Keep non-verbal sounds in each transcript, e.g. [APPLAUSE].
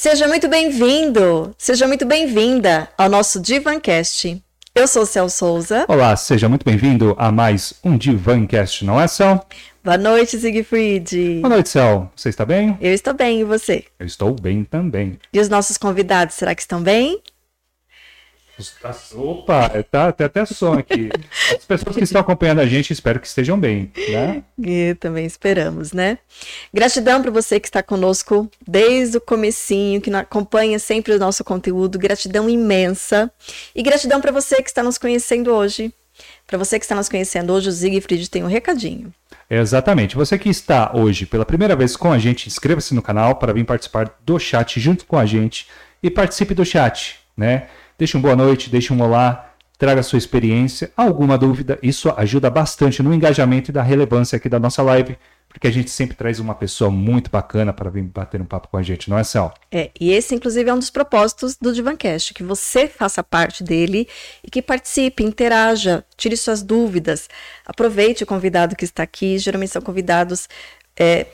Seja muito bem-vindo, seja muito bem-vinda ao nosso Divancast. Eu sou Cel Souza. Olá, seja muito bem-vindo a mais um Divancast, não é, Cel? Boa noite, Siegfried. Boa noite, Cel. Você está bem? Eu estou bem, e você? Eu estou bem também. E os nossos convidados, será que estão bem? Opa, tá, tem até som aqui. [LAUGHS] As pessoas que estão acompanhando a gente, espero que estejam bem, né? E também esperamos, né? Gratidão para você que está conosco desde o comecinho, que acompanha sempre o nosso conteúdo. Gratidão imensa. E gratidão para você que está nos conhecendo hoje. Para você que está nos conhecendo hoje, o Siegfried tem um recadinho. Exatamente. Você que está hoje pela primeira vez com a gente, inscreva-se no canal para vir participar do chat junto com a gente e participe do chat, né? Deixe um boa noite, deixe um olá, traga sua experiência, alguma dúvida. Isso ajuda bastante no engajamento e da relevância aqui da nossa live, porque a gente sempre traz uma pessoa muito bacana para vir bater um papo com a gente, não é, Cel? É, e esse, inclusive, é um dos propósitos do Divancast, que você faça parte dele e que participe, interaja, tire suas dúvidas, aproveite o convidado que está aqui. Geralmente são convidados. É,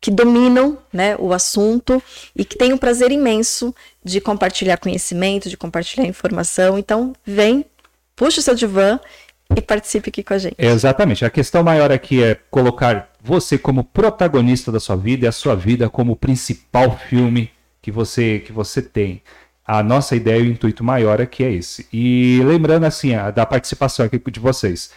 que dominam né, o assunto e que têm um prazer imenso de compartilhar conhecimento, de compartilhar informação. Então, vem, puxa o seu divã e participe aqui com a gente. Exatamente. A questão maior aqui é colocar você como protagonista da sua vida e a sua vida como o principal filme que você, que você tem. A nossa ideia e o intuito maior aqui é esse. E lembrando assim, a, da participação aqui de vocês.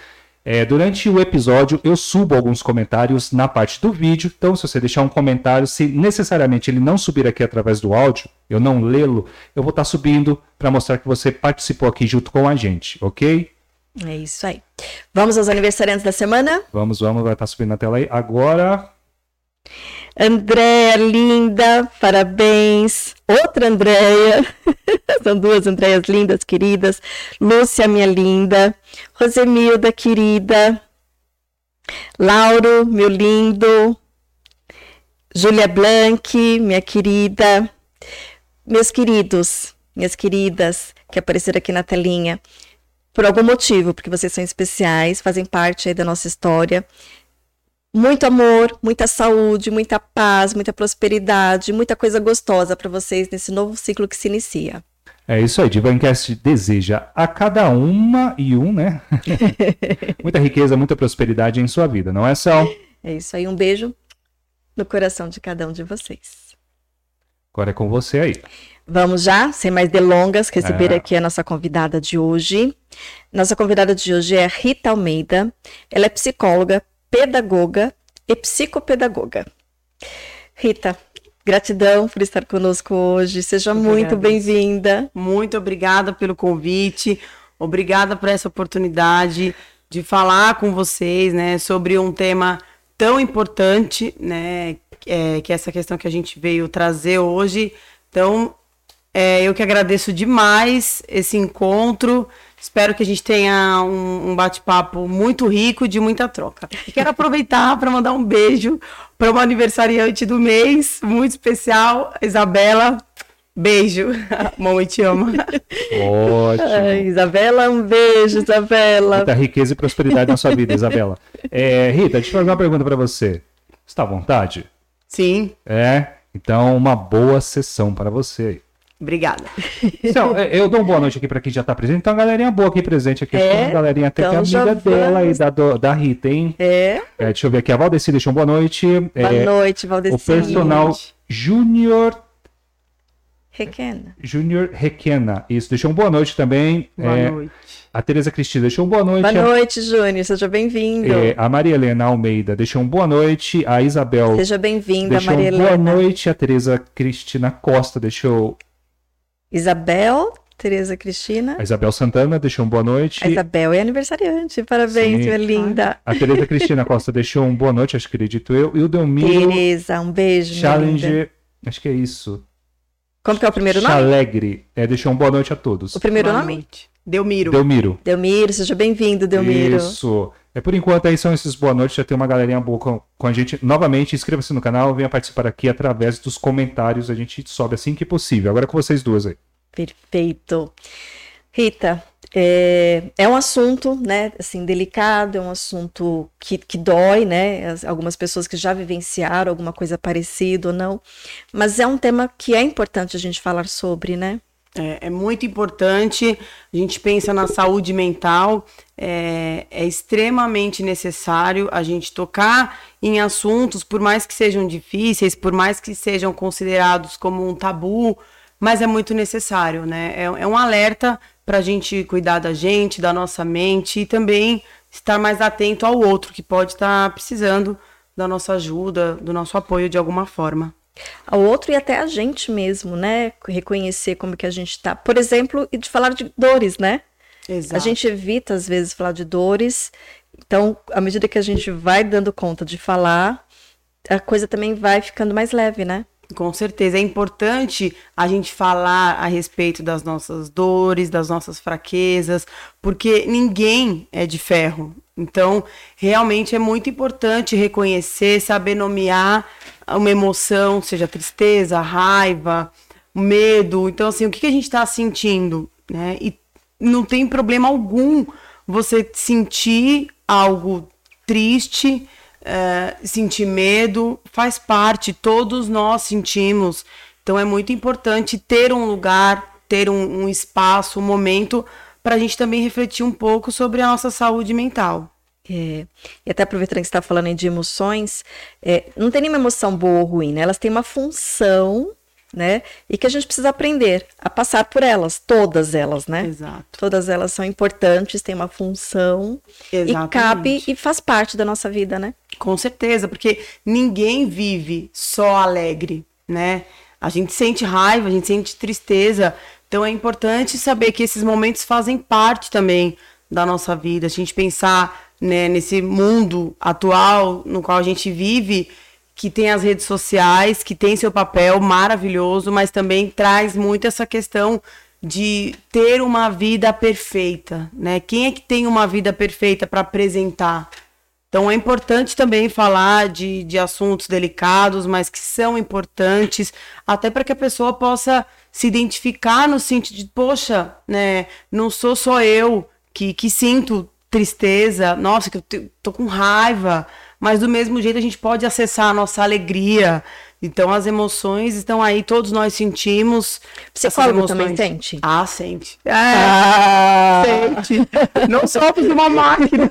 É, durante o episódio, eu subo alguns comentários na parte do vídeo. Então, se você deixar um comentário, se necessariamente ele não subir aqui através do áudio, eu não lê-lo, eu vou estar tá subindo para mostrar que você participou aqui junto com a gente, ok? É isso aí. Vamos aos aniversariantes da semana? Vamos, vamos, vai estar tá subindo na tela aí. Agora. Andréia, linda, parabéns. Outra Andréia, [LAUGHS] são duas Andréias lindas, queridas. Lúcia, minha linda. Rosemilda, querida. Lauro, meu lindo. Júlia Blanc, minha querida. Meus queridos, minhas queridas, que apareceram aqui na telinha, por algum motivo, porque vocês são especiais, fazem parte aí da nossa história muito amor, muita saúde, muita paz, muita prosperidade, muita coisa gostosa para vocês nesse novo ciclo que se inicia. É isso aí, Divancast deseja a cada uma e um, né? [LAUGHS] muita riqueza, muita prosperidade em sua vida, não é, Sal? É isso aí, um beijo no coração de cada um de vocês. Agora é com você aí. Vamos já, sem mais delongas, receber é. aqui a nossa convidada de hoje. Nossa convidada de hoje é Rita Almeida. Ela é psicóloga, pedagoga e psicopedagoga. Rita, gratidão por estar conosco hoje. Seja muito bem-vinda. Muito obrigada pelo convite. Obrigada por essa oportunidade de falar com vocês, né, sobre um tema tão importante, né, é, que é essa questão que a gente veio trazer hoje. Então, é, eu que agradeço demais esse encontro. Espero que a gente tenha um, um bate-papo muito rico de muita troca. E quero aproveitar para mandar um beijo para uma aniversariante do mês, muito especial, Isabela. Beijo. [LAUGHS] Mamãe te ama. Ótimo. Ai, Isabela, um beijo, Isabela. Muita riqueza e prosperidade na sua vida, Isabela. [LAUGHS] É, Rita, deixa eu fazer uma pergunta para você. Está à vontade? Sim. É? Então, uma boa sessão para você. Obrigada. Então, eu dou uma boa noite aqui para quem já está presente. Então, a galerinha boa aqui presente aqui. É, a galerinha até então que é amiga dela aí, da, da Rita, hein? É. é. Deixa eu ver aqui. A Valdeci deixou uma boa noite. Boa é, noite, Valdeci. O personal Júnior... Requena. Júnior Requena. Isso, deixou uma boa noite também. Boa é, noite. A Tereza Cristina deixou uma boa noite. Boa noite, Júnior. Seja bem-vindo. É, a Maria Helena Almeida deixou uma boa noite. A Isabel. Seja bem-vinda, Maria Helena. Boa noite. A Tereza Cristina Costa deixou Isabel, Tereza Cristina. A Isabel Santana deixou um boa noite. A Isabel é aniversariante. Parabéns, Sim. minha linda. A Tereza Cristina Costa [LAUGHS] deixou um boa noite, acho que acredito eu. E o Delmiro. Tereza, um beijo. Challenger. Acho que é isso. Como que é o primeiro nome? Chalegre. É, deixou um boa noite a todos. O primeiro boa nome? Noite. Delmiro. Delmiro. Delmiro, seja bem-vindo, Delmiro. Isso. É por enquanto aí são esses boa noite, já tem uma galerinha boa com, com a gente. Novamente, inscreva-se no canal, venha participar aqui através dos comentários, a gente sobe assim que possível. Agora é com vocês duas aí. Perfeito. Rita, é, é, um assunto, né, assim, delicado, é um assunto que, que dói, né, As, algumas pessoas que já vivenciaram alguma coisa parecida ou não, mas é um tema que é importante a gente falar sobre, né? É, é muito importante, a gente pensa na saúde mental, é, é extremamente necessário a gente tocar em assuntos, por mais que sejam difíceis, por mais que sejam considerados como um tabu, mas é muito necessário, né? É, é um alerta para a gente cuidar da gente, da nossa mente e também estar mais atento ao outro que pode estar tá precisando da nossa ajuda, do nosso apoio de alguma forma. Ao outro e até a gente mesmo, né? Reconhecer como que a gente está. Por exemplo, e de falar de dores, né? Exato. A gente evita às vezes falar de dores. Então, à medida que a gente vai dando conta de falar, a coisa também vai ficando mais leve, né? Com certeza. É importante a gente falar a respeito das nossas dores, das nossas fraquezas, porque ninguém é de ferro. Então, realmente é muito importante reconhecer, saber nomear uma emoção, seja tristeza, raiva, medo. Então, assim, o que, a gente está sentindo? Né? E não tem problema algum você sentir algo triste, é, sentir medo, faz parte, todos nós sentimos. Então é muito importante ter um lugar, ter um, um espaço, um momento para a gente também refletir um pouco sobre a nossa saúde mental. É, e até aproveitando que você está falando de emoções, é, não tem nenhuma emoção boa ou ruim, né? Elas têm uma função né? E que a gente precisa aprender a passar por elas, todas elas, né? Exato. Todas elas são importantes, têm uma função Exatamente. e cabe e faz parte da nossa vida, né? Com certeza, porque ninguém vive só alegre, né? A gente sente raiva, a gente sente tristeza. Então é importante saber que esses momentos fazem parte também da nossa vida. A gente pensar né, nesse mundo atual no qual a gente vive, que tem as redes sociais, que tem seu papel maravilhoso, mas também traz muito essa questão de ter uma vida perfeita, né? Quem é que tem uma vida perfeita para apresentar? Então é importante também falar de, de assuntos delicados, mas que são importantes, até para que a pessoa possa se identificar no sentido de, poxa, né, não sou só eu que, que sinto tristeza, nossa, que eu tô com raiva, mas do mesmo jeito a gente pode acessar a nossa alegria. Então as emoções estão aí, todos nós sentimos. Psicólogo também sente? Ah, sente. É, ah. Sente. [LAUGHS] Não somos uma máquina.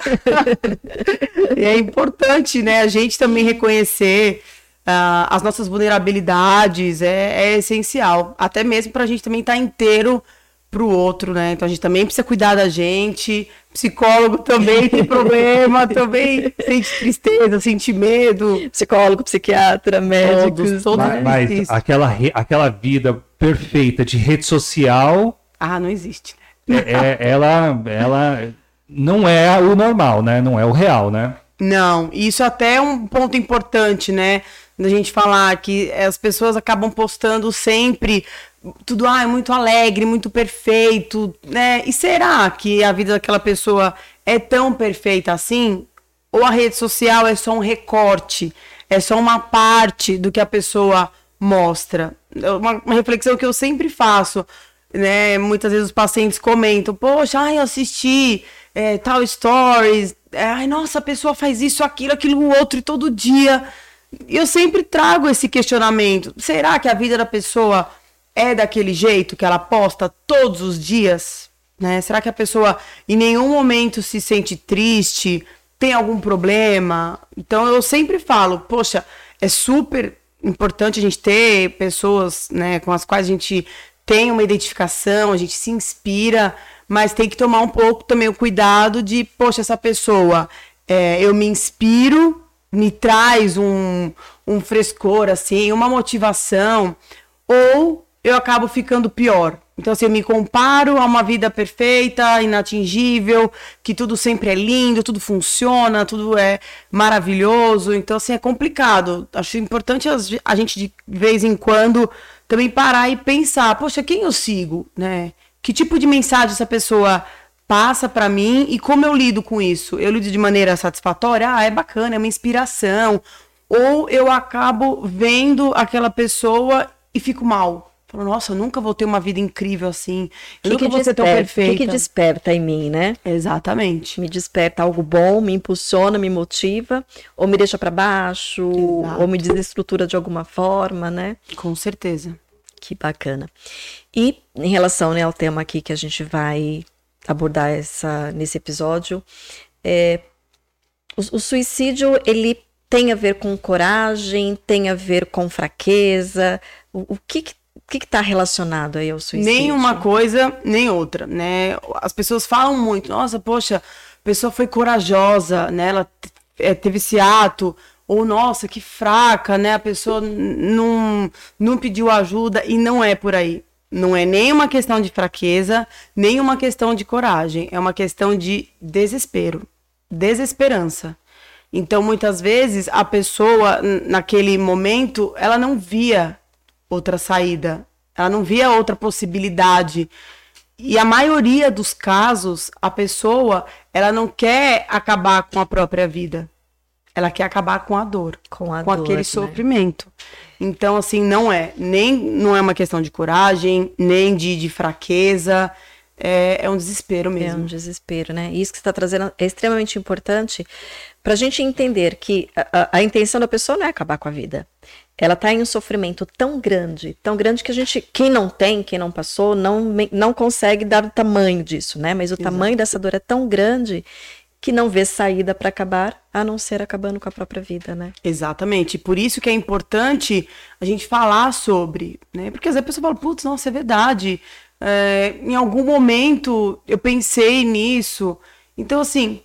e é importante, né, a gente também reconhecer uh, as nossas vulnerabilidades, é, é essencial. Até mesmo para a gente também estar tá inteiro pro outro, né? Então a gente também precisa cuidar da gente. Psicólogo também tem problema, [LAUGHS] também sente tristeza, sente medo. Psicólogo, psiquiatra, médicos, todos, mas, mas aquela, aquela vida perfeita de rede social. Ah, não existe. Né? É, é, ela, ela não é o normal, né? Não é o real, né? Não, isso até é um ponto importante, né? Da gente falar que as pessoas acabam postando sempre tudo ah, é muito alegre, muito perfeito, né? E será que a vida daquela pessoa é tão perfeita assim? Ou a rede social é só um recorte, é só uma parte do que a pessoa mostra? É uma, uma reflexão que eu sempre faço, né? Muitas vezes os pacientes comentam, poxa, ai, eu assisti é, tal stories, ai, nossa, a pessoa faz isso, aquilo, aquilo, outro, e todo dia. Eu sempre trago esse questionamento. Será que a vida da pessoa é daquele jeito que ela posta todos os dias? Né? Será que a pessoa em nenhum momento se sente triste, tem algum problema? Então eu sempre falo, poxa, é super importante a gente ter pessoas né, com as quais a gente tem uma identificação, a gente se inspira, mas tem que tomar um pouco também o cuidado de, poxa, essa pessoa, é, eu me inspiro, me traz um, um frescor, assim, uma motivação, ou eu acabo ficando pior. Então, assim, eu me comparo a uma vida perfeita, inatingível, que tudo sempre é lindo, tudo funciona, tudo é maravilhoso. Então, assim, é complicado. Acho importante a gente, de vez em quando, também parar e pensar: poxa, quem eu sigo, né? Que tipo de mensagem essa pessoa passa para mim e como eu lido com isso? Eu lido de maneira satisfatória? Ah, é bacana, é uma inspiração. Ou eu acabo vendo aquela pessoa e fico mal Falou, nossa, eu nunca vou ter uma vida incrível assim. Eu Que nunca que vou ser tão desperta, perfeita. que, que desperta em mim, né? Exatamente. Me desperta algo bom, me impulsiona, me motiva, ou me deixa para baixo, Exato. ou me desestrutura de alguma forma, né? Com certeza. Que bacana. E em relação né, ao tema aqui que a gente vai abordar essa, nesse episódio, é, o, o suicídio ele tem a ver com coragem, tem a ver com fraqueza. O, o que que o que está relacionado aí ao suicídio? Nem uma coisa, nem outra, né? As pessoas falam muito, nossa, poxa, a pessoa foi corajosa, né? Ela eh, teve esse ato, ou nossa, que fraca, né? A pessoa não, não pediu ajuda e não é por aí. Não é nem uma questão de fraqueza, nem uma questão de coragem, é uma questão de desespero, desesperança. Então, muitas vezes, a pessoa, naquele momento, ela não via outra saída, ela não via outra possibilidade. E a maioria dos casos, a pessoa, ela não quer acabar com a própria vida. Ela quer acabar com a dor, Com a com dor, aquele né? sofrimento. Então, assim, não é. Nem não é uma questão de coragem, nem de, de fraqueza. É, é um desespero É um mesmo. desespero, né? E isso que você está trazendo é extremamente importante para a gente entender que a, a- a intenção da pessoa não é acabar com a vida. Ela está em um sofrimento tão grande, tão grande que a gente, quem não tem, quem não passou, não, não consegue dar o tamanho disso, né? Mas o tamanho dessa dor é tão grande que não vê saída para acabar, a não ser acabando com a própria vida, né? Exatamente. Por isso que é importante a gente falar sobre, né? Porque às vezes a pessoa fala, putz, nossa, é verdade. É, em algum momento eu pensei nisso. Então, assim,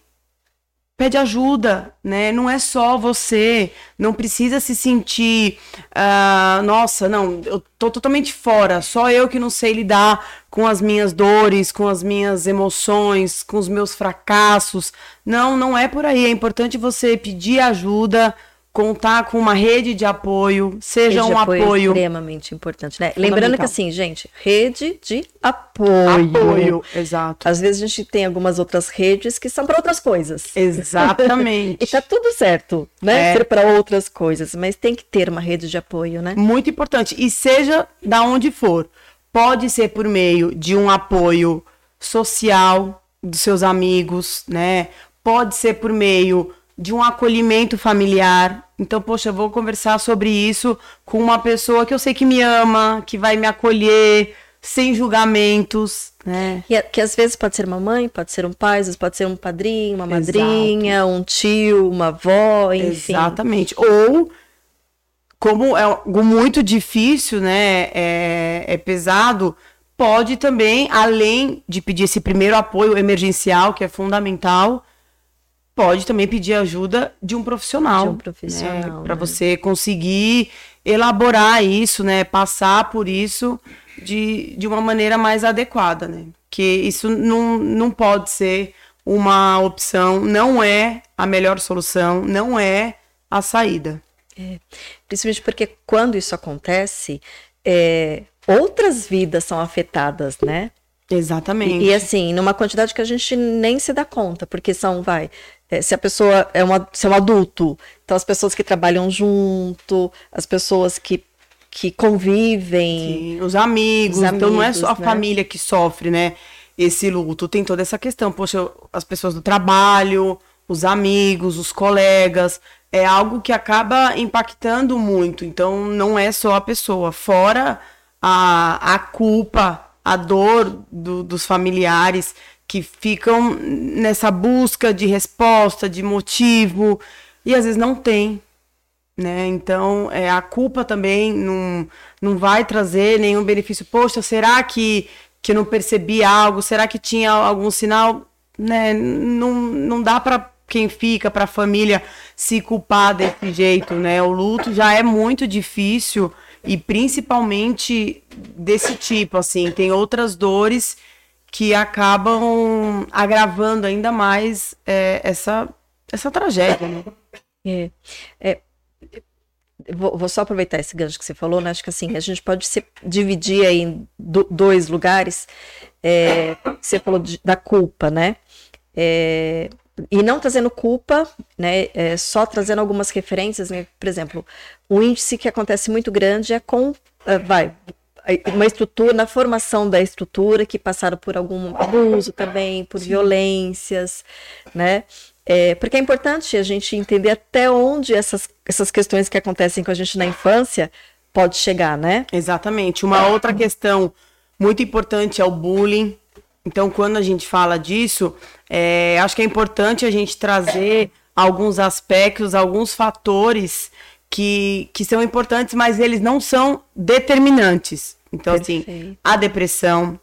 pede ajuda, né? Não é só você, não precisa se sentir, ah, nossa, não, eu tô totalmente fora, só eu que não sei lidar com as minhas dores, com as minhas emoções, com os meus fracassos. Não, não é por aí. É importante você pedir ajuda, contar com uma rede de apoio, seja Rede de um apoio. extremamente importante, né? Lembrando que assim, gente, rede de apoio. Apoio, exato. Às vezes a gente tem algumas outras redes que são para outras coisas. Exatamente. [LAUGHS] E tá tudo certo, né? É. Ser para outras coisas, mas tem que ter uma rede de apoio, né? Muito importante. E seja da onde for. Pode ser por meio de um apoio social dos seus amigos, né? Pode ser por meio de um acolhimento familiar. Então, poxa, eu vou conversar sobre isso com uma pessoa que eu sei que me ama, que vai me acolher, sem julgamentos, né? E a- que às vezes pode ser uma mãe, pode ser um pai, às vezes pode ser um padrinho, uma madrinha, um tio, uma avó, enfim. Exatamente. Ou, como é algo muito difícil, né? É, é pesado, pode também, além de pedir esse primeiro apoio emergencial, que é fundamental, pode também pedir ajuda de um profissional. De um profissional, Para né? você conseguir elaborar isso, né? Passar por isso de, de uma maneira mais adequada, né? Que isso não, não pode ser uma opção, não é a melhor solução, não é a saída. Principalmente porque quando isso acontece, é, outras vidas são afetadas, né? Exatamente. E, e, assim, numa quantidade que a gente nem se dá conta, porque são, vai, é, se a pessoa é, uma, se é um adulto, então as pessoas que trabalham junto, as pessoas que, que convivem, Sim, os amigos, Os então não é amigos, só a né? família que sofre, né? Esse luto, tem toda essa questão. Poxa, as pessoas do trabalho, os amigos, os colegas, é algo que acaba impactando muito. Então não é só a pessoa, fora a, a culpa, a dor do- dos familiares que ficam nessa busca de resposta, de motivo, e às vezes não tem né? Então, é, a culpa também não, não vai trazer nenhum benefício. Poxa, será que, que eu não percebi algo? Será que tinha algum sinal? Né? Não, não dá para quem fica, para a família, se culpar desse jeito, né? O luto já é muito difícil e principalmente desse tipo, assim, tem outras dores que acabam agravando ainda mais é, essa, essa tragédia, né? É, é, vou, só aproveitar esse gancho que você falou, né? Acho que assim, a gente pode se dividir aí em do- dois lugares. É, você falou de- da culpa, né? É, e não trazendo culpa, né? é, só trazendo algumas referências, né? Por exemplo, o índice que acontece muito grande é com, ah, vai, uma estrutura, na formação da estrutura, que passaram por algum abuso também, por Sim. violências, né? É, porque é importante a gente entender até onde essas, essas questões que acontecem com a gente na infância pode chegar, né? Exatamente. Uma outra questão muito importante é o bullying. Então, quando a gente fala disso, é, acho que é importante a gente trazer alguns aspectos, alguns fatores que, que são importantes, mas eles não são determinantes. Então, assim, Perfeito. assim, a depressão,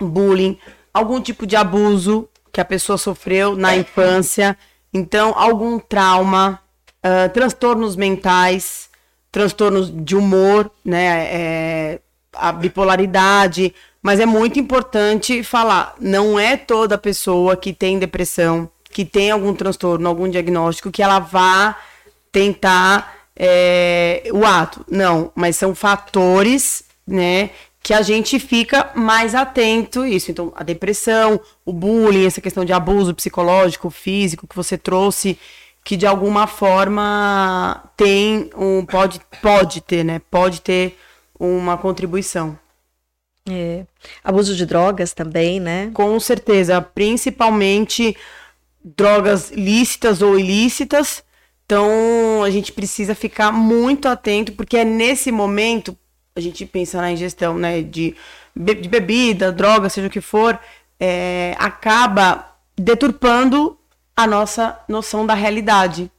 bullying, algum tipo de abuso que a pessoa sofreu na infância, então, algum trauma, uh, transtornos mentais, transtornos de humor, né? É, a bipolaridade, mas é muito importante falar, não é toda pessoa que tem depressão, que tem algum transtorno, algum diagnóstico, que ela vá tentar é, o ato. Não, mas são fatores, né, que a gente fica mais atento a isso. Então, a depressão, o bullying, essa questão de abuso psicológico, físico que você trouxe, que de alguma forma tem um pode pode ter, né? Pode ter uma contribuição. É. Abuso de drogas também, né? Com certeza, principalmente drogas lícitas ou ilícitas. Então, a gente precisa ficar muito atento, porque é nesse momento, a gente pensa na ingestão, né, de, de bebida, droga, seja o que for, é, acaba deturpando a nossa noção da realidade.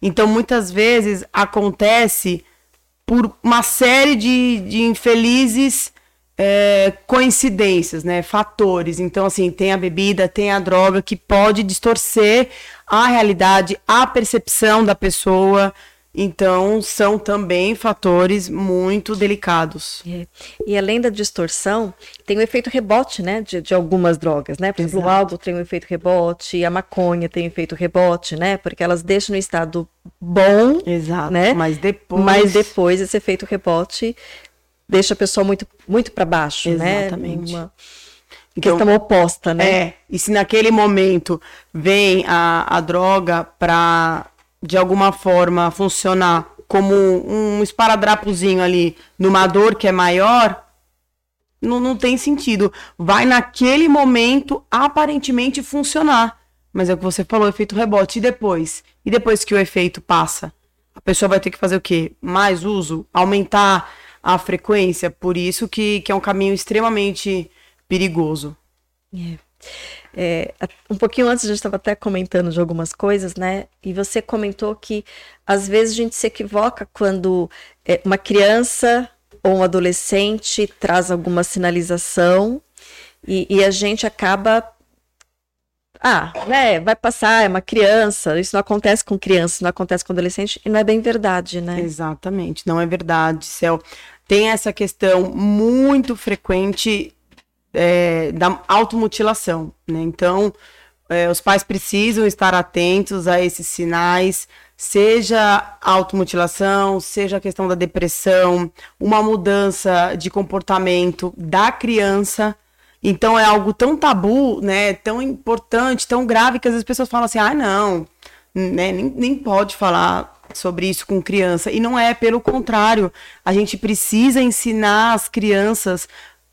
Então, muitas vezes acontece por uma série de, de infelizes é, coincidências, né? Fatores. Então, assim, tem a bebida, tem a droga que pode distorcer a realidade, a percepção da pessoa. Então, são também fatores muito delicados. É. E além da distorção, tem o efeito rebote, né, de, de algumas drogas, né? Por exemplo, o álcool tem um efeito rebote, a maconha tem um efeito rebote, né? Porque elas deixam no estado bom, Exato. né? Mas depois... Mas depois esse efeito rebote deixa a pessoa muito, muito para baixo, Exatamente. né? Uma então, questão oposta, né? É, e se naquele momento vem a, a droga para de alguma forma funcionar como um esparadrapozinho ali numa dor que é maior, não, não tem sentido. Vai naquele momento aparentemente funcionar. Mas é o que você falou, efeito rebote. E depois? E depois que o efeito passa? A pessoa vai ter que fazer o quê? Mais uso? Aumentar a frequência? Por isso que, que é um caminho extremamente perigoso. É. É, um pouquinho antes a gente estava até comentando de algumas coisas, né? E você comentou que às vezes a gente se equivoca quando é, uma criança ou um adolescente traz alguma sinalização e, e, a gente acaba. Ah, né? Vai passar, é uma criança. Isso não acontece com criança, não acontece com adolescente, e não é bem verdade, né? Exatamente, não é verdade, Céu. Tem essa questão muito frequente é, da automutilação, né? Então, é, os pais precisam estar atentos a esses sinais, seja a automutilação, seja a questão da depressão, uma mudança de comportamento da criança. Então é algo tão tabu, né, tão importante, tão grave que às vezes as pessoas falam assim: "Ah, não, né, nem, nem pode falar sobre isso com criança". E não é, pelo contrário, a gente precisa ensinar as crianças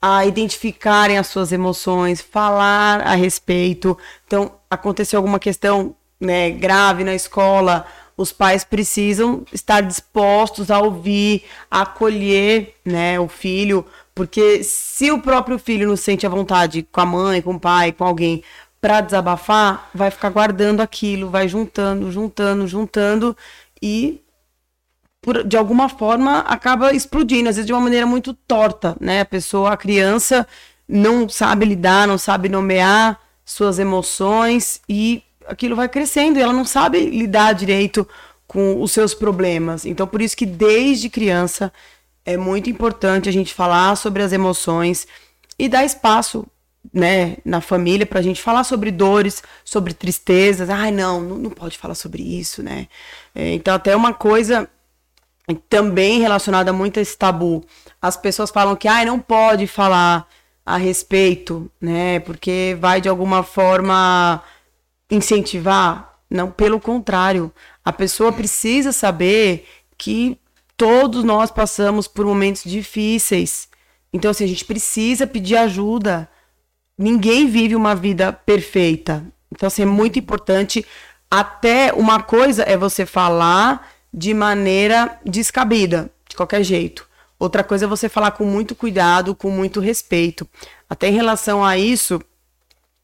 a identificarem as suas emoções, falar a respeito. Então, aconteceu alguma questão né, grave na escola, os pais precisam estar dispostos a ouvir, a acolher né, o filho, porque se o próprio filho não sente a vontade com a mãe, com o pai, com alguém, para desabafar, vai ficar guardando aquilo, vai juntando, juntando, juntando e por, de alguma forma, acaba explodindo, às vezes de uma maneira muito torta, né? A pessoa, a criança, não sabe lidar, não sabe nomear suas emoções e aquilo vai crescendo e ela não sabe lidar direito com os seus problemas. Então, por isso que desde criança é muito importante a gente falar sobre as emoções e dar espaço, né, na família para a gente falar sobre dores, sobre tristezas. Ai, não, não, pode falar sobre isso, né? É, então, até uma coisa também relacionada muito a esse tabu. As pessoas falam que ah, não pode falar a respeito, né? Porque vai de alguma forma incentivar. Não, pelo contrário, a pessoa precisa saber que todos nós passamos por momentos difíceis Então, assim, a gente precisa pedir ajuda. Ninguém vive uma vida perfeita. Então, assim, é muito importante. Até uma coisa é você falar de maneira descabida, de qualquer jeito. Outra coisa é você falar com muito cuidado, com muito respeito. Até em relação a isso,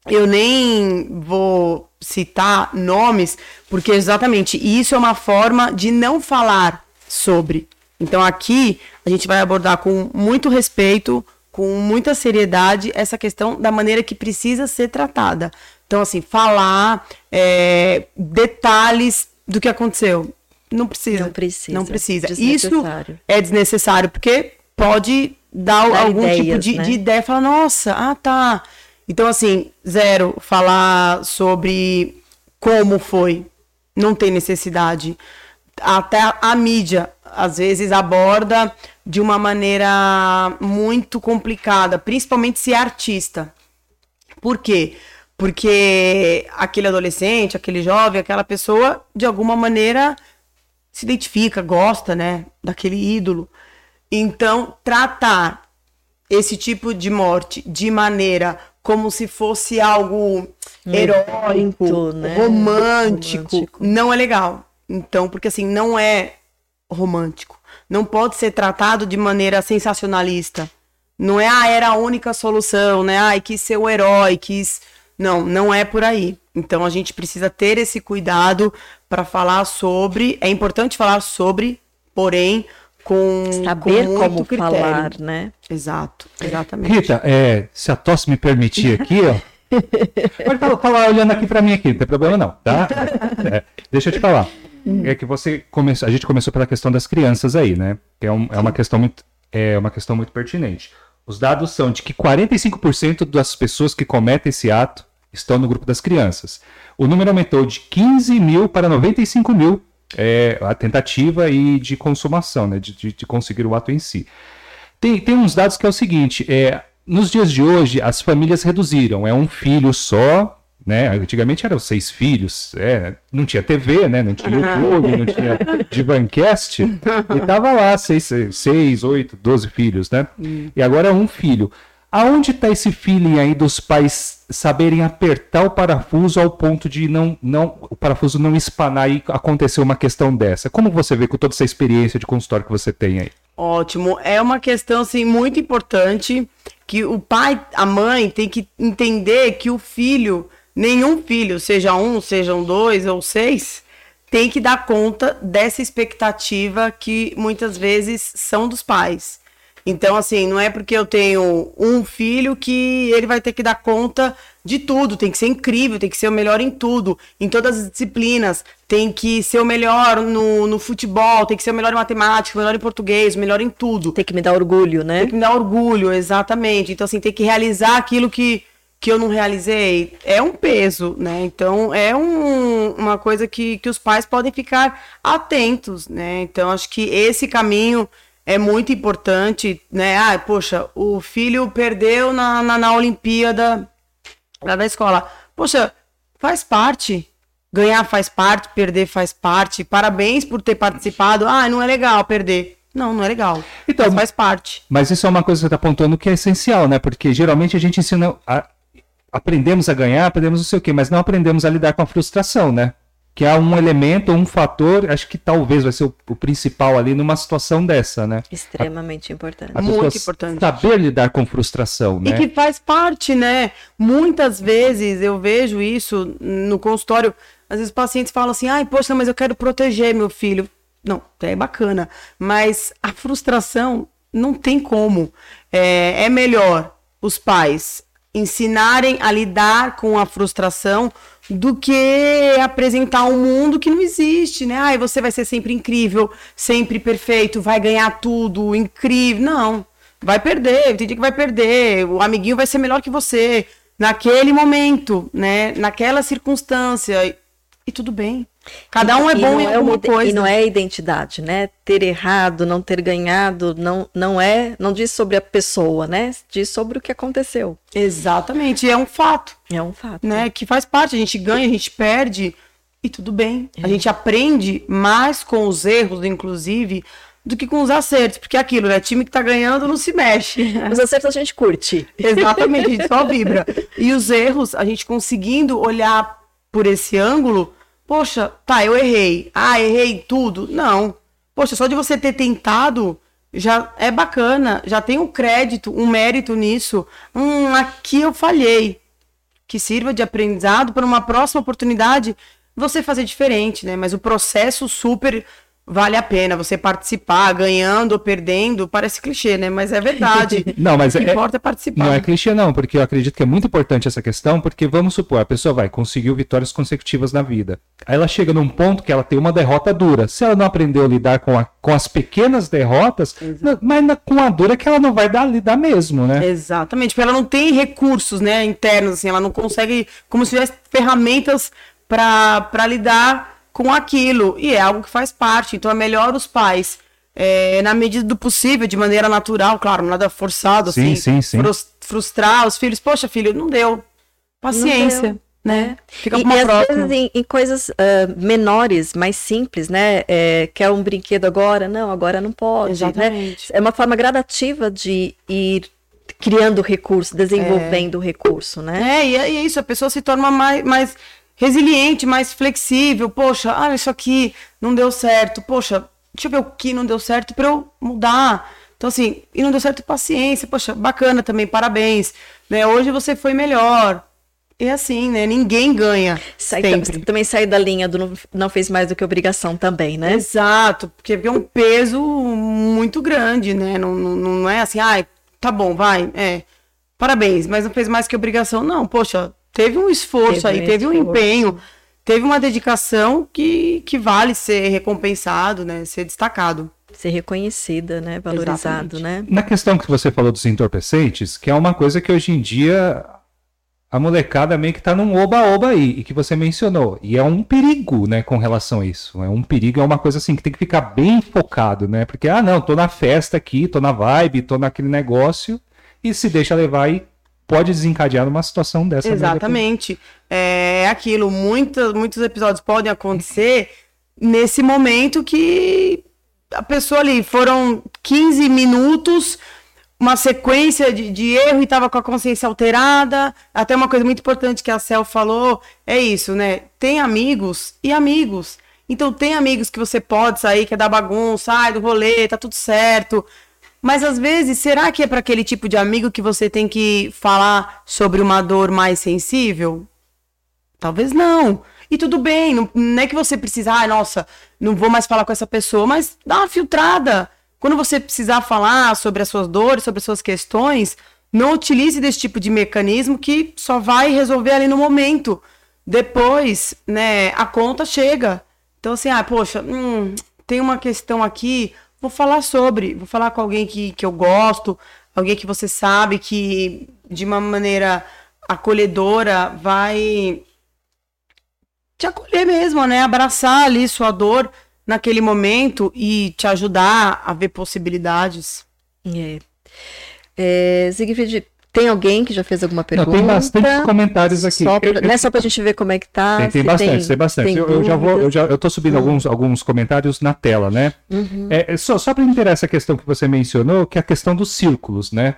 eu nem vou citar nomes, porque exatamente isso é uma forma de não falar sobre. Então aqui a gente vai abordar com muito respeito, com muita seriedade essa questão da maneira que precisa ser tratada. Então assim, falar é, detalhes do que aconteceu. Não precisa. Não precisa. Não precisa. Isso é desnecessário, porque pode dar, dar algum ideias, tipo de, né? de ideia. Falar, nossa, ah tá. Então, assim, zero, falar sobre como foi. Não tem necessidade. Até a, a mídia, às vezes, aborda de uma maneira muito complicada, principalmente se é artista. Por quê? Porque aquele adolescente, aquele jovem, aquela pessoa, de alguma maneira se identifica, gosta, né, daquele ídolo. Então, tratar esse tipo de morte de maneira como se fosse algo heróico, Muito, né? romântico, romântico, não é legal. Então, porque assim, não é romântico. Não pode ser tratado de maneira sensacionalista. Não é, ah, era a única solução, né? Ai, quis ser o herói, quis. Não, não é por aí. Então a gente precisa ter esse cuidado para falar sobre. É importante falar sobre, porém, com saber com como critério. falar, né? Exato, exatamente. Rita, é, se a tosse me permitir [LAUGHS] aqui, ó. Pode falar, falar olhando aqui para mim aqui, não tem problema não, tá? É, deixa eu te falar. É que você começou, a gente começou pela questão das crianças aí, né? Que é, um, é uma questão muito é uma questão muito pertinente. Os dados são de que 45% das pessoas que cometem esse ato estão no grupo das crianças. O número aumentou de 15 mil para 95 mil é, a tentativa e de consumação, né, de, de, de, conseguir o ato em si. Tem, tem uns dados que é o seguinte: é, nos dias de hoje, as famílias reduziram, é um filho só. Né? Antigamente eram seis filhos, é, não tinha TV, né? não tinha YouTube, não tinha [LAUGHS] Divancast, e tava lá seis, seis, oito, doze filhos, né? E agora é um filho. Aonde está esse feeling aí dos pais saberem apertar o parafuso ao ponto de não, não o parafuso não espanar e acontecer uma questão dessa? Como você vê com toda essa experiência de consultório que você tem aí? Ótimo, é uma questão assim muito importante que o pai, a mãe tem que entender que o filho, nenhum filho, seja um, sejam dois ou seis, tem que dar conta dessa expectativa que muitas vezes são dos pais. Então, assim, não é porque eu tenho um filho que ele vai ter que dar conta de tudo, tem que ser incrível, tem que ser o melhor em tudo, em todas as disciplinas, tem que ser o melhor no, no futebol, tem que ser o melhor em matemática, o melhor em português, o melhor em tudo. Tem que me dar orgulho, né? Tem que me dar orgulho, exatamente. Então, assim, tem que realizar aquilo que, que eu não realizei. É um peso, né? Então, é um, uma coisa que, que os pais podem ficar atentos, né? Então, acho que esse caminho é muito importante, né? Ah, poxa, o filho perdeu na, na, na Olimpíada da escola. Poxa, faz parte. Ganhar faz parte, perder faz parte. Parabéns por ter participado. Ah, não é legal perder. Não, não é legal. Então, mas faz parte. Mas isso é uma coisa que você está apontando que é essencial, né? Porque geralmente a gente ensina. A... Aprendemos a ganhar, aprendemos não sei o quê, mas não aprendemos a lidar com a frustração, né? Que é um elemento, um fator, acho que talvez vai ser o, o principal ali numa situação dessa, né? Extremamente a, importante. A Muito importante. Saber lidar com frustração, né? E que faz parte, né? Muitas vezes eu vejo isso no consultório, às vezes pacientes falam assim, ai, poxa, mas eu quero proteger meu filho. Não, é bacana, mas a frustração não tem como. É, é melhor os pais ensinarem a lidar com a frustração do que apresentar um mundo que não existe, né? Ai, você vai ser sempre incrível, sempre perfeito, vai ganhar tudo, incrível. Não, vai perder, tem dia que vai perder, o amiguinho vai ser melhor que você naquele momento, né? Naquela circunstância. E tudo bem. Cada um é bom em é alguma coisa. E não é identidade, né? Ter errado, não ter ganhado, não, não é, não diz sobre a pessoa, né? Diz sobre o que aconteceu. Exatamente, é um fato. É um fato. Né? Que faz parte, a gente ganha, a gente perde e tudo bem. É. A gente aprende mais com os erros, inclusive, do que com os acertos, porque é aquilo, né? Time que tá ganhando não se mexe. Os acertos a gente curte. Exatamente, a gente só vibra. [LAUGHS] E os erros, a gente conseguindo olhar por esse ângulo, poxa, tá, eu errei. Ah, errei tudo. Não. Poxa, só de você ter tentado já é bacana, já tem um crédito, um mérito nisso. Hum, aqui eu falhei. Que sirva de aprendizado para uma próxima oportunidade você fazer diferente, né? Mas o processo super vale a pena você participar, ganhando ou perdendo, parece clichê, né? Mas é verdade. [LAUGHS] não, mas o que é, importa é participar. Não é clichê não, porque eu acredito que é muito importante essa questão, porque vamos supor, a pessoa vai conseguir vitórias consecutivas na vida. Aí ela chega num ponto que ela tem uma derrota dura. Se ela não aprendeu a lidar com, a, com as pequenas derrotas, mas na, com a dura que ela não vai dar, lidar mesmo, né? Exatamente, porque ela não tem recursos, né, internos, assim, ela não consegue, como se tivesse ferramentas para lidar com aquilo. E é algo que faz parte. Então é melhor os pais, é, na medida do possível, de maneira natural, claro, nada forçado, sim, assim, sim, sim. frustrar os filhos. Poxa, filho, não deu. Paciência. Não deu. Né? Fica e, e às vezes em, em coisas uh, menores, mais simples, né? É, quer um brinquedo agora? Não, agora não pode. Né? Exatamente. Né? É uma forma gradativa de ir criando recurso, desenvolvendo é. recurso, né? É, e é, isso, a pessoa se torna mais, mais resiliente, mais flexível. Poxa, ah, isso aqui não deu certo. Poxa, deixa eu ver o que não deu certo para eu mudar. Então, assim, e não deu certo, paciência. Poxa, bacana também, parabéns. Né? Hoje você foi melhor. E assim, né? Ninguém ganha. Sai, sempre. Também sair da linha do não, não, fez mais do que obrigação também, né? Exato, porque é um peso muito grande, né? Não, não, não é assim, ai, ah, tá bom, vai, é. Parabéns, mas não fez mais que obrigação. Não, poxa, teve um esforço teve aí, um teve esforço. um empenho, teve uma dedicação que, que vale ser recompensado, né? Ser destacado. Ser reconhecida, né? Valorizado, Exatamente. né? Na questão que você falou dos entorpecentes, que é uma coisa que hoje em dia a molecada meio que tá num oba-oba aí, e que você mencionou. E é um perigo, né, com relação a isso. É um perigo, é uma coisa assim que tem que ficar bem focado, né? Porque, ah, não, tô na festa aqui, tô na vibe, tô naquele negócio, e se deixa levar e pode desencadear numa situação dessa. Exatamente. É aquilo, muitos, muitos episódios podem acontecer nesse momento que a pessoa ali foram 15 minutos, uma sequência de, de erro e estava com a consciência alterada. Até uma coisa muito importante que a Cel falou é isso, né? Tem amigos e amigos. Então tem amigos que você pode sair, que é da bagunça, sai do rolê, tá tudo certo. Mas às vezes, será que é para aquele tipo de amigo que você tem que falar sobre uma dor mais sensível? Talvez não. E tudo bem, não, não é que você precisa, ah, nossa, não vou mais falar com essa pessoa, mas dá uma filtrada. Quando você precisar falar sobre as suas dores, sobre as suas questões, não utilize desse tipo de mecanismo que só vai resolver ali no momento. Depois, né, a conta chega. Então, assim, ah, poxa, hum, tem uma questão aqui, vou falar sobre, vou falar com alguém que, que eu gosto, alguém que você sabe que de uma maneira acolhedora vai te acolher mesmo, né? Abraçar ali sua dor naquele momento e te ajudar a ver possibilidades. É. É, Siegfried, tem alguém que já fez alguma pergunta? Não, tem bastante comentários aqui. Só pra, eu, não é só pra gente ver como é que tá. Tem, tem bastante, tem, tem bastante. Tem eu, eu, já vou, eu já eu tô subindo uhum. alguns, alguns comentários na tela, né? Uhum. É, é, só, só para entender essa questão que você mencionou, que é a questão dos círculos, né?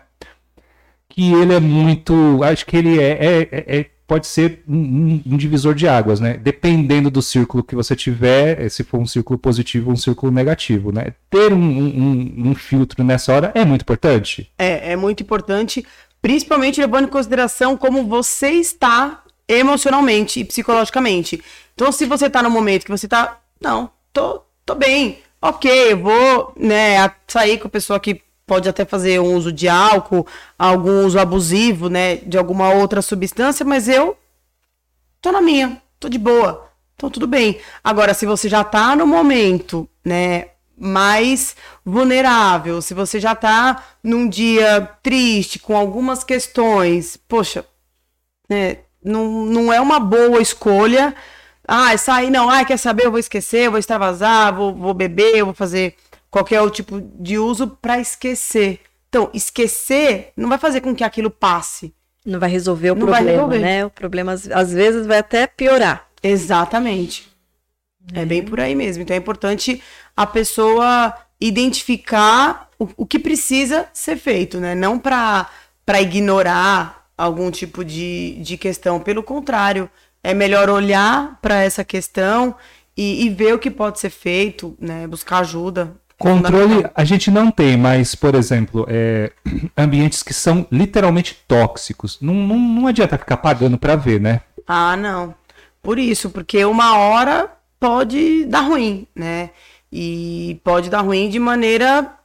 Que ele é muito. Acho que ele é, é, é, é pode ser um, um, divisor de águas, né? Dependendo do círculo que você tiver, eh, se for um círculo positivo ou um círculo negativo, né? Ter um, um, um, filtro nessa hora é muito importante. É, é muito importante Principalmente levando em consideração como você está emocionalmente e psicologicamente. Então, se você está no momento que você está, não, tô, tô bem, ok, eu vou, né, sair com a pessoa que pode até fazer um uso de álcool, algum uso abusivo, né, de alguma outra substância, mas eu tô na minha, tô de boa, então tudo bem. Agora, se você já tá no momento, né, mais vulnerável, se você já tá num dia triste, com algumas questões, poxa, né, não, não é uma boa escolha. Ah, sair, não, ah, quer saber, eu vou esquecer, eu vou extravasar, vou, vou beber, eu vou fazer qualquer tipo de uso para esquecer. Então, esquecer não vai fazer com que aquilo passe. Não vai resolver o não problema, né? O problema às vezes vai até piorar. Exatamente. É. bem por aí mesmo. Então é importante a pessoa identificar o, o que precisa ser feito, né? Não para ignorar algum tipo de, de questão. Pelo contrário, é melhor olhar para essa questão e, e, ver o que pode ser feito, né? Buscar ajuda. Controle a gente não tem, mas, por exemplo, é, [CLEARS THROAT] ambientes que são literalmente tóxicos. Não, não, não adianta ficar pagando para ver, né? Ah, não. Por isso, porque uma hora pode dar ruim, né? E pode dar ruim de maneira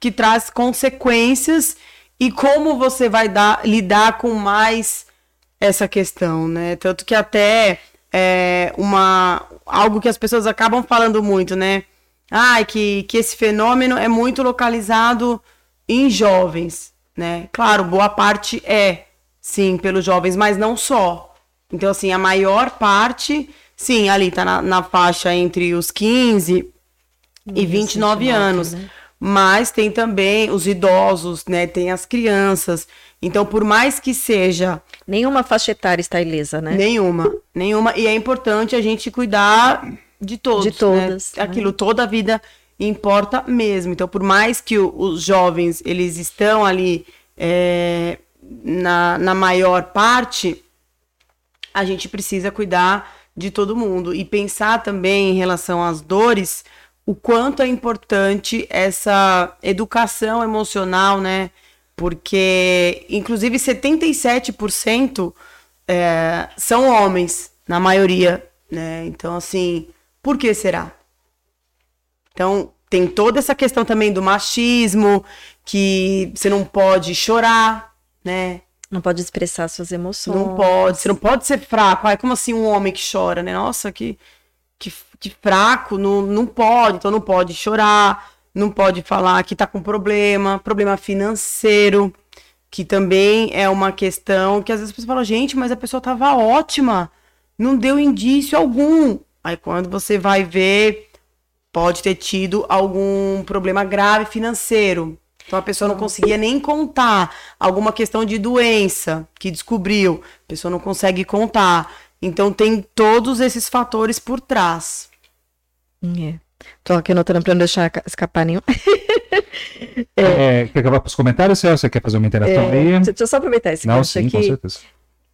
que traz consequências e como você vai dar, lidar com mais essa questão, né? Tanto que até é uma algo que as pessoas acabam falando muito, né? Ah, que, que esse fenômeno é muito localizado em jovens, né? Claro, boa parte é, sim, pelos jovens, mas não só. Então, assim, a maior parte, sim, ali tá na, na faixa entre os 15 e 29 anos. Né? Mas tem também os idosos, né? Tem as crianças. Então, por mais que seja. Nenhuma faixa etária está ilesa, né? Nenhuma. Nenhuma. E é importante a gente cuidar de todos. De todas. Né? Aquilo, toda a vida importa mesmo. Então, por mais que o, os jovens eles estão ali é, na, na maior parte, a gente precisa cuidar de todo mundo e pensar também em relação às dores, o quanto é importante essa educação emocional, né? Porque, inclusive, 77% é, são homens, na maioria, né? Então, assim, por que será? Então, tem toda essa questão também do machismo, que você não pode chorar, né? Não pode expressar suas emoções. Não pode, você não pode ser fraco. Ai, como assim um homem que chora, né? Nossa, que, que, que fraco, não, não pode, então não pode chorar, não pode falar que tá com problema, problema financeiro, que também é uma questão que às vezes as pessoas falam, gente, mas a pessoa tava ótima, não deu indício algum. Aí quando você vai ver, pode ter tido algum problema grave financeiro. Então a pessoa não conseguia nem contar alguma questão de doença que descobriu. A pessoa não consegue contar. Então tem todos esses fatores por trás. É. Tô aqui anotando para não deixar escapar nenhum. [LAUGHS] é, quer acabar para os comentários, Celso? Você quer fazer uma interação é, aí? Deixa eu só aproveitar esse Não, sim, aqui. com certeza.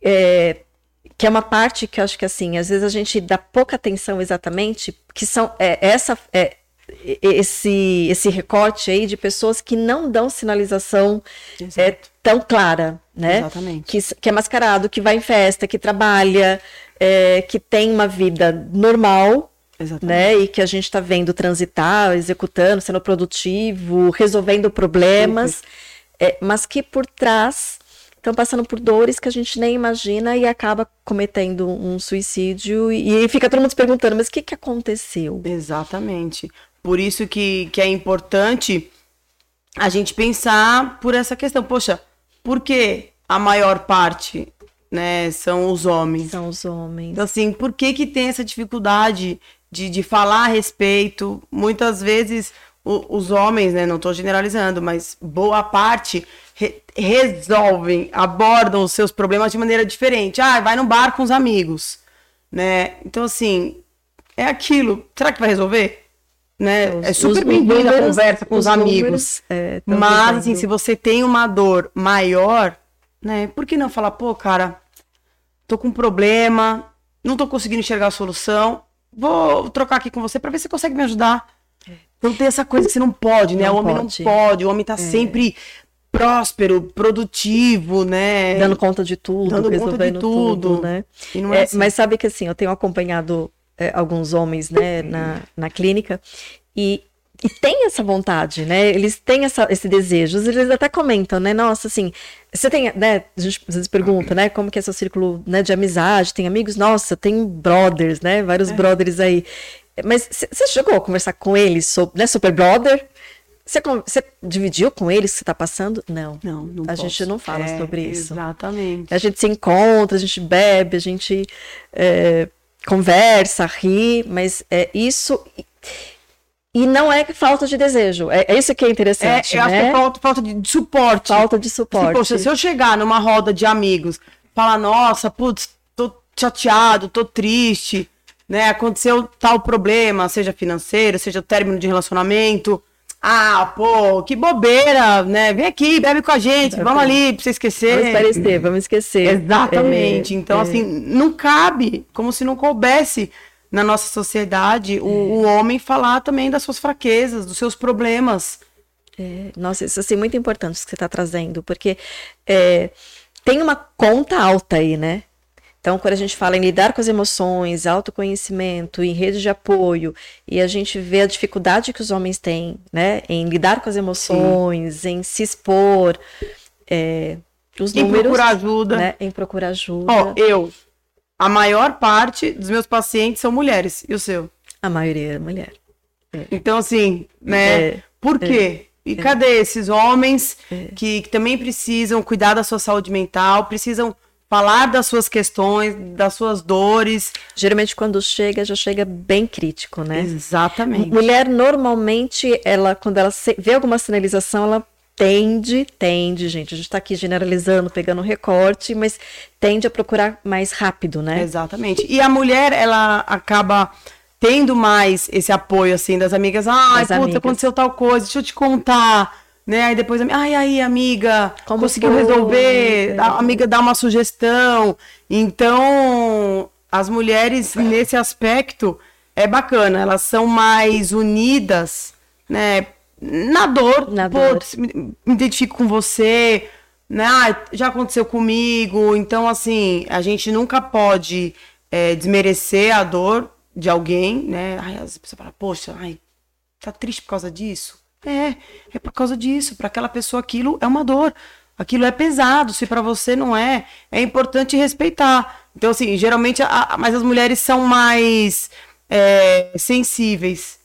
É, que é uma parte que eu acho que assim, às vezes a gente dá pouca atenção exatamente, que são é, essa é, esse esse recorte aí de pessoas que não dão sinalização é, tão clara, né? Exatamente. Que, que é mascarado, que vai em festa, que trabalha, é, que tem uma vida normal, Exatamente. né? E que a gente está vendo transitar, executando, sendo produtivo, resolvendo problemas, é, mas que por trás estão passando por dores que a gente nem imagina e acaba cometendo um suicídio e, e fica todo mundo se perguntando, mas o que, que aconteceu? Exatamente. Por isso que, que é importante a gente pensar por essa questão. Poxa, por que a maior parte né, são os homens? São os homens. Então, assim, por que, que tem essa dificuldade de, de falar a respeito? Muitas vezes o, os homens, né, não estou generalizando, mas boa parte re resolvem, abordam os seus problemas de maneira diferente. Ah, vai no bar com os amigos, né? Então assim, é aquilo. Será que vai resolver? Né? Os, é super bem-vinda a conversa com os, os amigos. É, mas assim, se você tem uma dor maior, né? Por que não falar, pô, cara, tô com um problema, não tô conseguindo enxergar a solução, vou trocar aqui com você para ver se você consegue me ajudar. É. Então tem essa coisa que você não pode, né? Não o homem pode. não pode, o homem tá é. sempre próspero, produtivo, né? Dando conta de tudo, dando conta de tudo, tudo né? É, é assim. Mas sabe que assim, eu tenho acompanhado é, alguns homens, né, na, na clínica e e tem essa vontade, né? Eles têm essa, esse desejo. Eles até comentam, né? Nossa, assim, você tem, né? A gente às vezes pergunta, né? Como que é seu círculo né, de amizade? Tem amigos? Nossa, tem brothers, né? Vários é. brothers aí. Mas você chegou a conversar com eles sobre, né? Super brother? Você, dividiu com eles o que você está passando? Não. Não, não A posso. gente não fala é, sobre isso. Exatamente. A gente se encontra, a gente bebe, a gente é, conversa, ri, mas é isso. E não é falta de desejo. É, é isso que é interessante. É, eu né? acho que é falta, falta de suporte. Falta de suporte. Tipo, poxa, se eu chegar numa roda de amigos, falar, nossa, putz, tô chateado, tô triste, né? Aconteceu tal problema, seja financeiro, seja término de relacionamento Ah, pô, que bobeira, né? Vem aqui, bebe com a gente, vamos ali pra você esquecer. Vamos parecer, vamos esquecer. Exatamente. É, então, é. assim, não cabe, como se não coubesse na nossa sociedade o, o homem falar também das suas fraquezas, dos seus problemas. É, nossa, isso assim, muito importante isso que você está trazendo, porque é, tem uma conta alta aí, né? Então, quando a gente fala em lidar com as emoções, autoconhecimento, em rede de apoio, e a gente vê a dificuldade que os homens têm, né, em lidar com as emoções, em se expor, é, os Em números, procurar ajuda. né, em procurar ajuda. Ó, eu, a maior parte dos meus pacientes são mulheres, e o seu? A maioria é mulher. Então, assim, né? É, Por quê? E cadê esses homens que, que também precisam cuidar da sua saúde mental, precisam falar das suas questões, das suas dores? Geralmente, quando chega, já chega bem crítico, né? Exatamente. Mulher, normalmente, ela, quando ela vê alguma sinalização, ela tende, tende, gente, a gente tá aqui generalizando, pegando um recorte, mas tende a procurar mais rápido, né? Exatamente. E a mulher, ela acaba tendo mais esse apoio, assim, das amigas. Das puta, amigas. aconteceu tal coisa, deixa eu te contar. Né? Aí depois, ai, aí, amiga, Como conseguiu foi? resolver? É. A amiga dá uma sugestão. Então, as mulheres, nesse aspecto, é bacana. Elas são mais unidas, né? Na dor. Na Pô, dor. me, me identifico com você, né? Ah, já aconteceu comigo. Então, assim, a gente nunca pode é, desmerecer a dor de alguém, né? Ai, as pessoas falam, poxa, ai, tá triste por causa disso? É, é por causa disso. Para aquela pessoa aquilo é uma dor. Aquilo é pesado. Se para você não é, é importante respeitar. Então, assim, geralmente, a, mas as mulheres são mais é, sensíveis.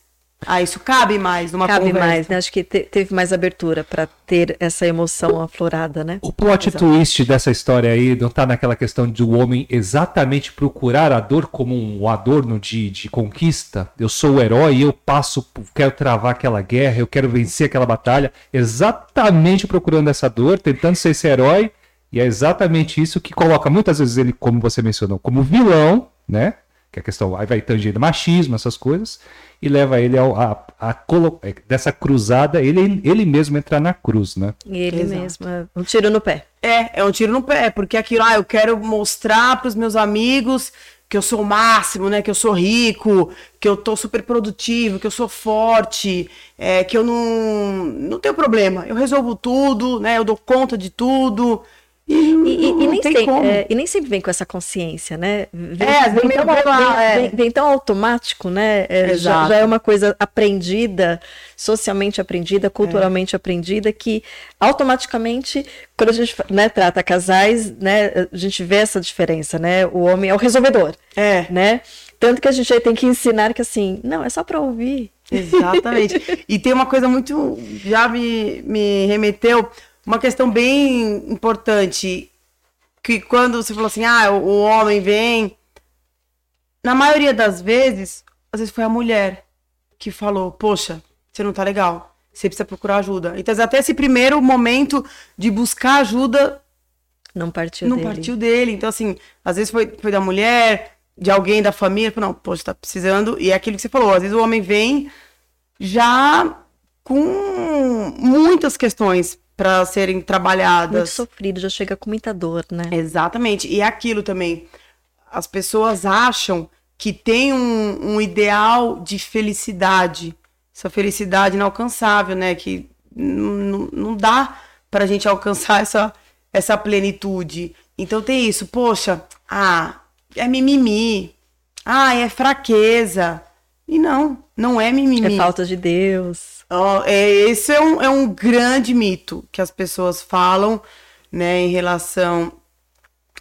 Ah, isso cabe mais numa Cabe conversa. mais, né? Acho que te- teve mais abertura para ter essa emoção aflorada, né? O plot twist dessa história aí não tá naquela questão de o homem exatamente procurar a dor como um adorno de, de conquista. Eu sou o herói e eu passo, quero travar aquela guerra, eu quero vencer aquela batalha. Exatamente procurando essa dor, tentando ser esse herói. E é exatamente isso que coloca muitas vezes ele, como você mencionou, como vilão, né? Que é a questão, aí vai tangendo machismo, essas coisas, e leva ele ao, a, a colo- é, dessa cruzada, ele, ele mesmo entrar na cruz, né? Ele Exato. mesmo, é um tiro no pé. É, é um tiro no pé, porque aquilo, ah, eu quero mostrar para os meus amigos que eu sou o máximo, né? Que eu sou rico, que eu tô super produtivo, que eu sou forte, é, que eu não, não tenho problema. Eu resolvo tudo, né? Eu dou conta de tudo. E, E, e- não, e nem sempre, é, e nem sempre vem com essa consciência, né? Vem, É, vem vem é. vem- vem tão automático, né? É, já, já é uma coisa aprendida, socialmente aprendida, culturalmente aprendida, que automaticamente, quando a gente né, trata casais, né, a gente vê essa diferença, né? O homem é o resolvedor, É. né? Tanto que a gente aí tem que ensinar que assim, não, é só para ouvir. Exatamente. [LAUGHS] e tem uma coisa muito. Já me, me remeteu, uma questão bem importante. Que quando você falou assim, ah, o, homem vem. Na maioria das vezes, às vezes foi a mulher que falou, poxa, você não tá legal. Você precisa procurar ajuda. Então, até esse primeiro momento de buscar ajuda Não partiu não dele. partiu dele. Então, assim, às vezes foi, foi da mulher, de alguém da família, não, poxa, tá precisando. E é aquilo que você falou, às vezes o homem vem já com muitas questões para serem Muito trabalhadas. sofrido, já chega com muita dor, né? Exatamente. E é aquilo também. As pessoas acham que tem um, um ideal de felicidade. Essa felicidade inalcançável, né? Que não dá pra gente alcançar essa, essa plenitude. Então tem isso. Poxa, ah, é mimimi. Ah, é fraqueza. E não, não é mimimi. É falta de Deus. Ó, é, esse é um, é um grande mito que as pessoas falam, né, em relação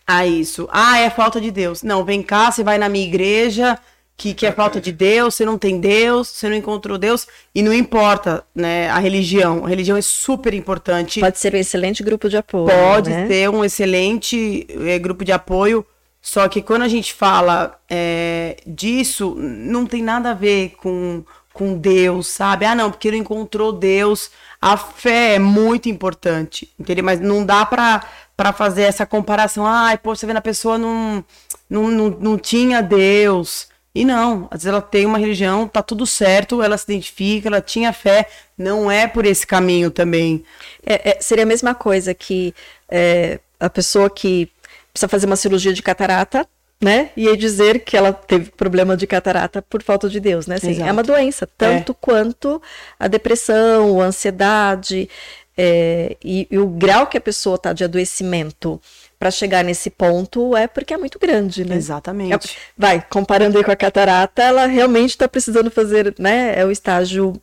a isso. Ah, é falta de Deus. Não, vem cá, você vai na minha igreja, que, que é falta de Deus, você não tem Deus, você não encontrou Deus, e não importa, né, a religião. A religião é super importante. Pode ser um excelente grupo de apoio. Pode né? ser um excelente eh, grupo de apoio, só que quando a gente fala eh, disso, não tem nada a ver com, com Deus, sabe? Ah, não, porque não encontrou Deus. A fé é muito importante, entendeu? Mas não dá pra, pra fazer essa comparação. Ai, pô, você vendo a pessoa não, não, não, não tinha Deus. E não, às vezes ela tem uma religião, tá tudo certo, ela se identifica, ela tinha fé, não é por esse caminho também. É, é, seria a mesma coisa que é, a pessoa que precisa fazer uma cirurgia de catarata, né? E dizer que ela teve problema de catarata por falta de Deus, né? Assim, é uma doença, tanto é. quanto a depressão, a ansiedade, é, e, e, o grau que a pessoa está de adoecimento para chegar nesse ponto é porque é muito grande, né? Exatamente. É, vai, comparando aí com a catarata, ela realmente está precisando fazer, né? É o estágio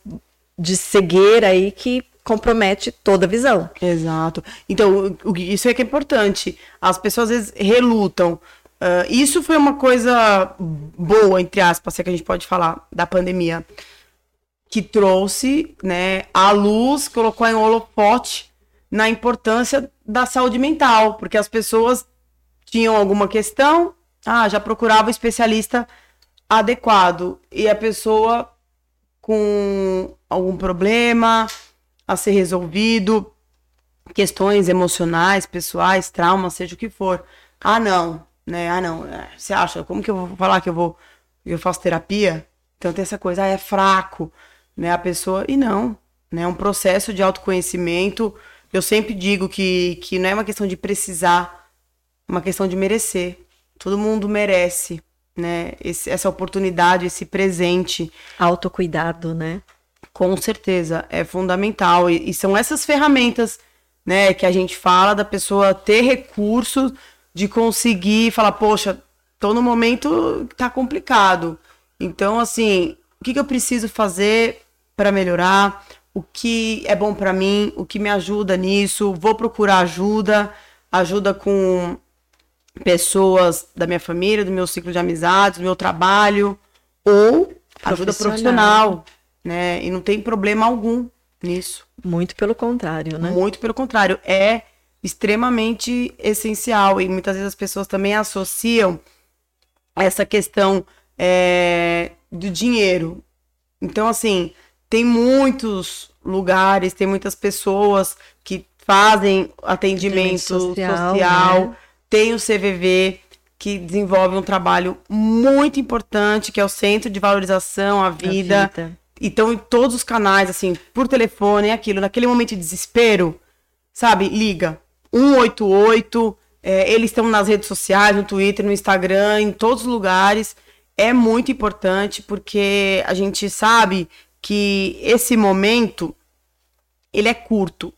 de cegueira aí que compromete toda a visão. Exato. Então, isso é que é importante. As pessoas às vezes relutam. Uh, isso foi uma coisa boa, entre aspas, se é que a gente pode falar, da pandemia. Que trouxe né, a luz, colocou em holofote na importância da saúde mental, porque as pessoas tinham alguma questão, ah, já procurava o especialista adequado e a pessoa com algum problema a ser resolvido, questões emocionais, pessoais, traumas, seja o que for. Ah, não, né? Ah, não. É, você acha? Como que eu vou falar que eu vou eu faço terapia? Então tem essa coisa, ah, é fraco, né? A pessoa e não, né? É um processo de autoconhecimento eu sempre digo que, que não é uma questão de precisar, é uma questão de merecer. Todo mundo merece, né? Esse, essa oportunidade, esse presente. Autocuidado, né? Com certeza, é fundamental. E, e são essas ferramentas, né, que a gente fala da pessoa ter recursos de conseguir falar, poxa, tô no momento que tá complicado. Então, assim, o que, que eu preciso fazer para melhorar? o que é bom para mim, o que me ajuda nisso, vou procurar ajuda, ajuda com pessoas da minha família, do meu ciclo de amizades, do meu trabalho, ou ajuda profissional, né? E não tem problema algum nisso. Muito pelo contrário, né? Muito pelo contrário, é extremamente essencial e muitas vezes as pessoas também associam essa questão é, do dinheiro. Então, assim, tem muitos lugares, tem muitas pessoas que fazem atendimento social, social né? tem o CVV que desenvolve um trabalho muito importante, que é o Centro de Valorização à Vida. A vida. Então, em todos os canais, assim, por telefone, é aquilo, naquele momento de desespero, sabe? Liga. 188, é, eles estão nas redes sociais, no Twitter, no Instagram, em todos os lugares. É muito importante porque a gente sabe que esse momento ele é curto.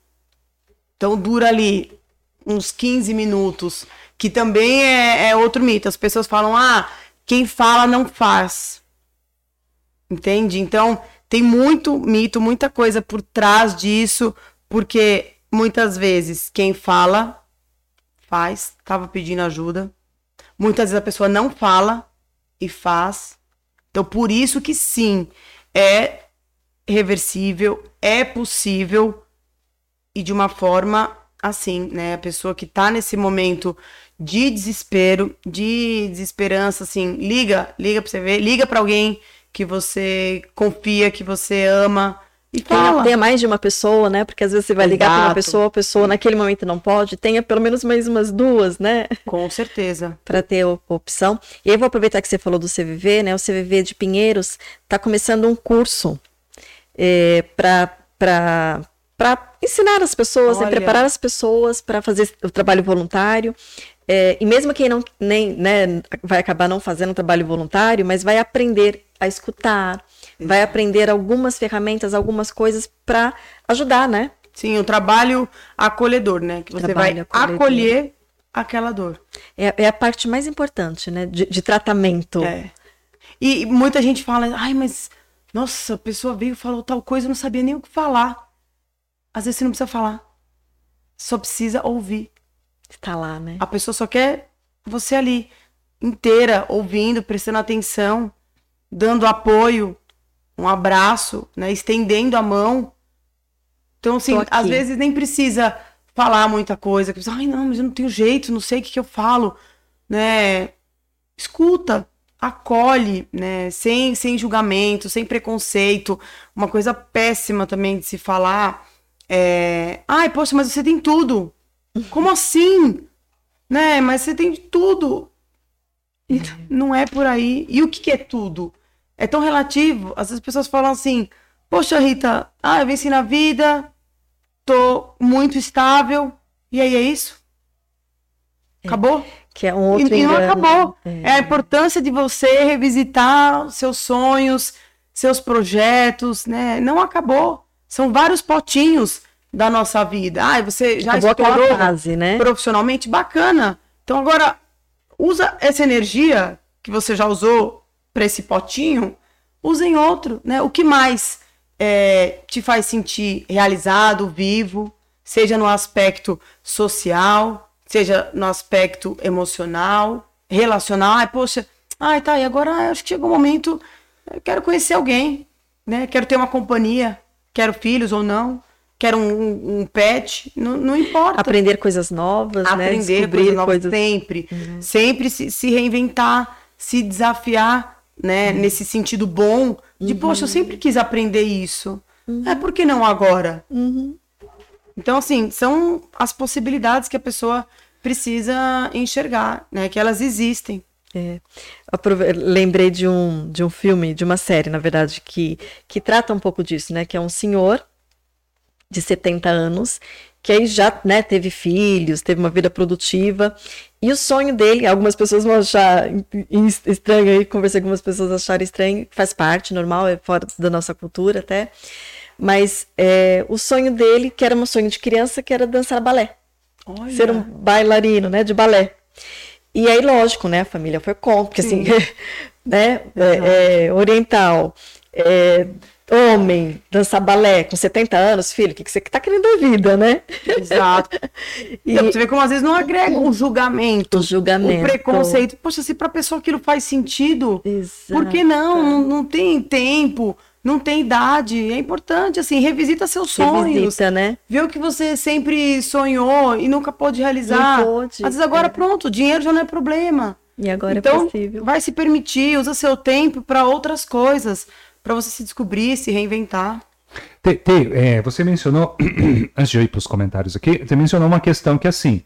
Então dura ali uns 15 minutos, que também é, é outro mito. As pessoas falam: "Ah, quem fala não faz". Entende? Então, tem muito mito, muita coisa por trás disso, porque muitas vezes quem fala faz, estava pedindo ajuda. Muitas vezes a pessoa não fala e faz. Então, por isso que sim, é reversível, é possível e de uma forma assim, né? A pessoa que tá nesse momento de desespero, de desesperança, assim, liga, liga pra você ver, liga para alguém que você confia, que você ama. E fala. Tenha mais de uma pessoa, né? Porque às vezes você vai ligar para uma pessoa, a pessoa naquele momento não pode. Tenha pelo menos mais umas duas, né? Com certeza. [LAUGHS] para ter opção. E aí vou aproveitar que você falou do CVV, né? O CVV de Pinheiros está começando um curso é, para ensinar as pessoas, né, preparar as pessoas para fazer o trabalho voluntário. É, e mesmo quem não nem, né, vai acabar não fazendo trabalho voluntário, mas vai aprender a escutar, vai aprender algumas ferramentas, algumas coisas para ajudar, né? Sim, o trabalho acolhedor, né? Que você trabalho vai acolhedor. acolher aquela dor. É, é, a parte mais importante, né? De, de tratamento. É. E muita gente fala, ai, mas nossa, a pessoa veio e falou tal coisa, eu não sabia nem o que falar. Às vezes você não precisa falar. Só precisa ouvir. Está lá, né? A pessoa só quer você ali, inteira, ouvindo, prestando atenção, dando apoio, um abraço, né? Estendendo a mão. Então, assim, às vezes nem precisa falar muita coisa. Ai, não, mas eu não tenho jeito, não sei o que, que eu falo, né? Escuta, acolhe, né, sem, sem julgamento, sem preconceito. Uma coisa péssima também de se falar é, ai, poxa, mas você tem tudo. Como [LAUGHS] assim? Né, mas você tem tudo. Então, não é por aí. E o que, que é tudo? É tão relativo. Às vezes as pessoas falam assim: Poxa, Rita, ah, eu venci na vida, tô muito estável. E aí é isso? Acabou? Que é um outro e, e não acabou. É. a importância de você revisitar seus sonhos, seus projetos, né? Não acabou. São vários potinhos da nossa vida. Ah, você já Acabou estourou fase, né? profissionalmente? Bacana. Então agora usa essa energia que você já usou para esse potinho, usa em outro, né? O que mais é, te faz sentir realizado, vivo, seja no aspecto social, seja no aspecto emocional, relacional. Ai, poxa, ai, tá, e agora acho que chegou o momento, eu quero conhecer alguém, né? Quero ter uma companhia, quero filhos ou não, quero um, um- um pet, não, não importa. Aprender coisas novas, né? Aprender Descobrir coisas novas coisas. sempre. Sempre se, se reinventar, se desafiar, né? Nesse sentido bom de, poxa, eu sempre quis aprender isso. É, por que não agora? Uhum. Então, assim, são as possibilidades que a pessoa precisa enxergar, né? Que elas existem. É. Lembrei de um, de um filme, de uma série, na verdade, que, que trata um pouco disso, né? Que é um senhor de 70 anos, que aí já né, teve filhos, teve uma vida produtiva. E o sonho dele, algumas pessoas vão achar estranho aí, conversei com algumas pessoas acharam estranho, faz parte, normal, é fora da nossa cultura até. Mas é, o sonho dele, que era um sonho de criança, que era dançar balé Olha. ser um bailarino, né, de balé. E aí, lógico, né, a família foi contra, porque assim, [LAUGHS] né, é, é, oriental, é, homem, dançar balé com 70 anos, filho, o que, que você tá querendo da vida, né? Exato. [LAUGHS] E Então, você vê como às vezes não agrega um julgamento, o julgamento. um preconceito. Poxa, se pra pessoa aquilo faz sentido, Exato. Por que não? não? Não tem tempo, não tem idade. É importante, assim, revisita seus sonhos. Revisita, né? Vê o que você sempre sonhou e nunca pôde realizar. Não pôde, Às vezes agora, é. pronto, o dinheiro já não é problema. E agora é então, possível. vai se permitir, usa seu tempo para outras coisas, para você se descobrir, se reinventar. É, você mencionou, [CLEARS THROAT] antes de eu ir para os comentários aqui, você mencionou uma questão que é assim,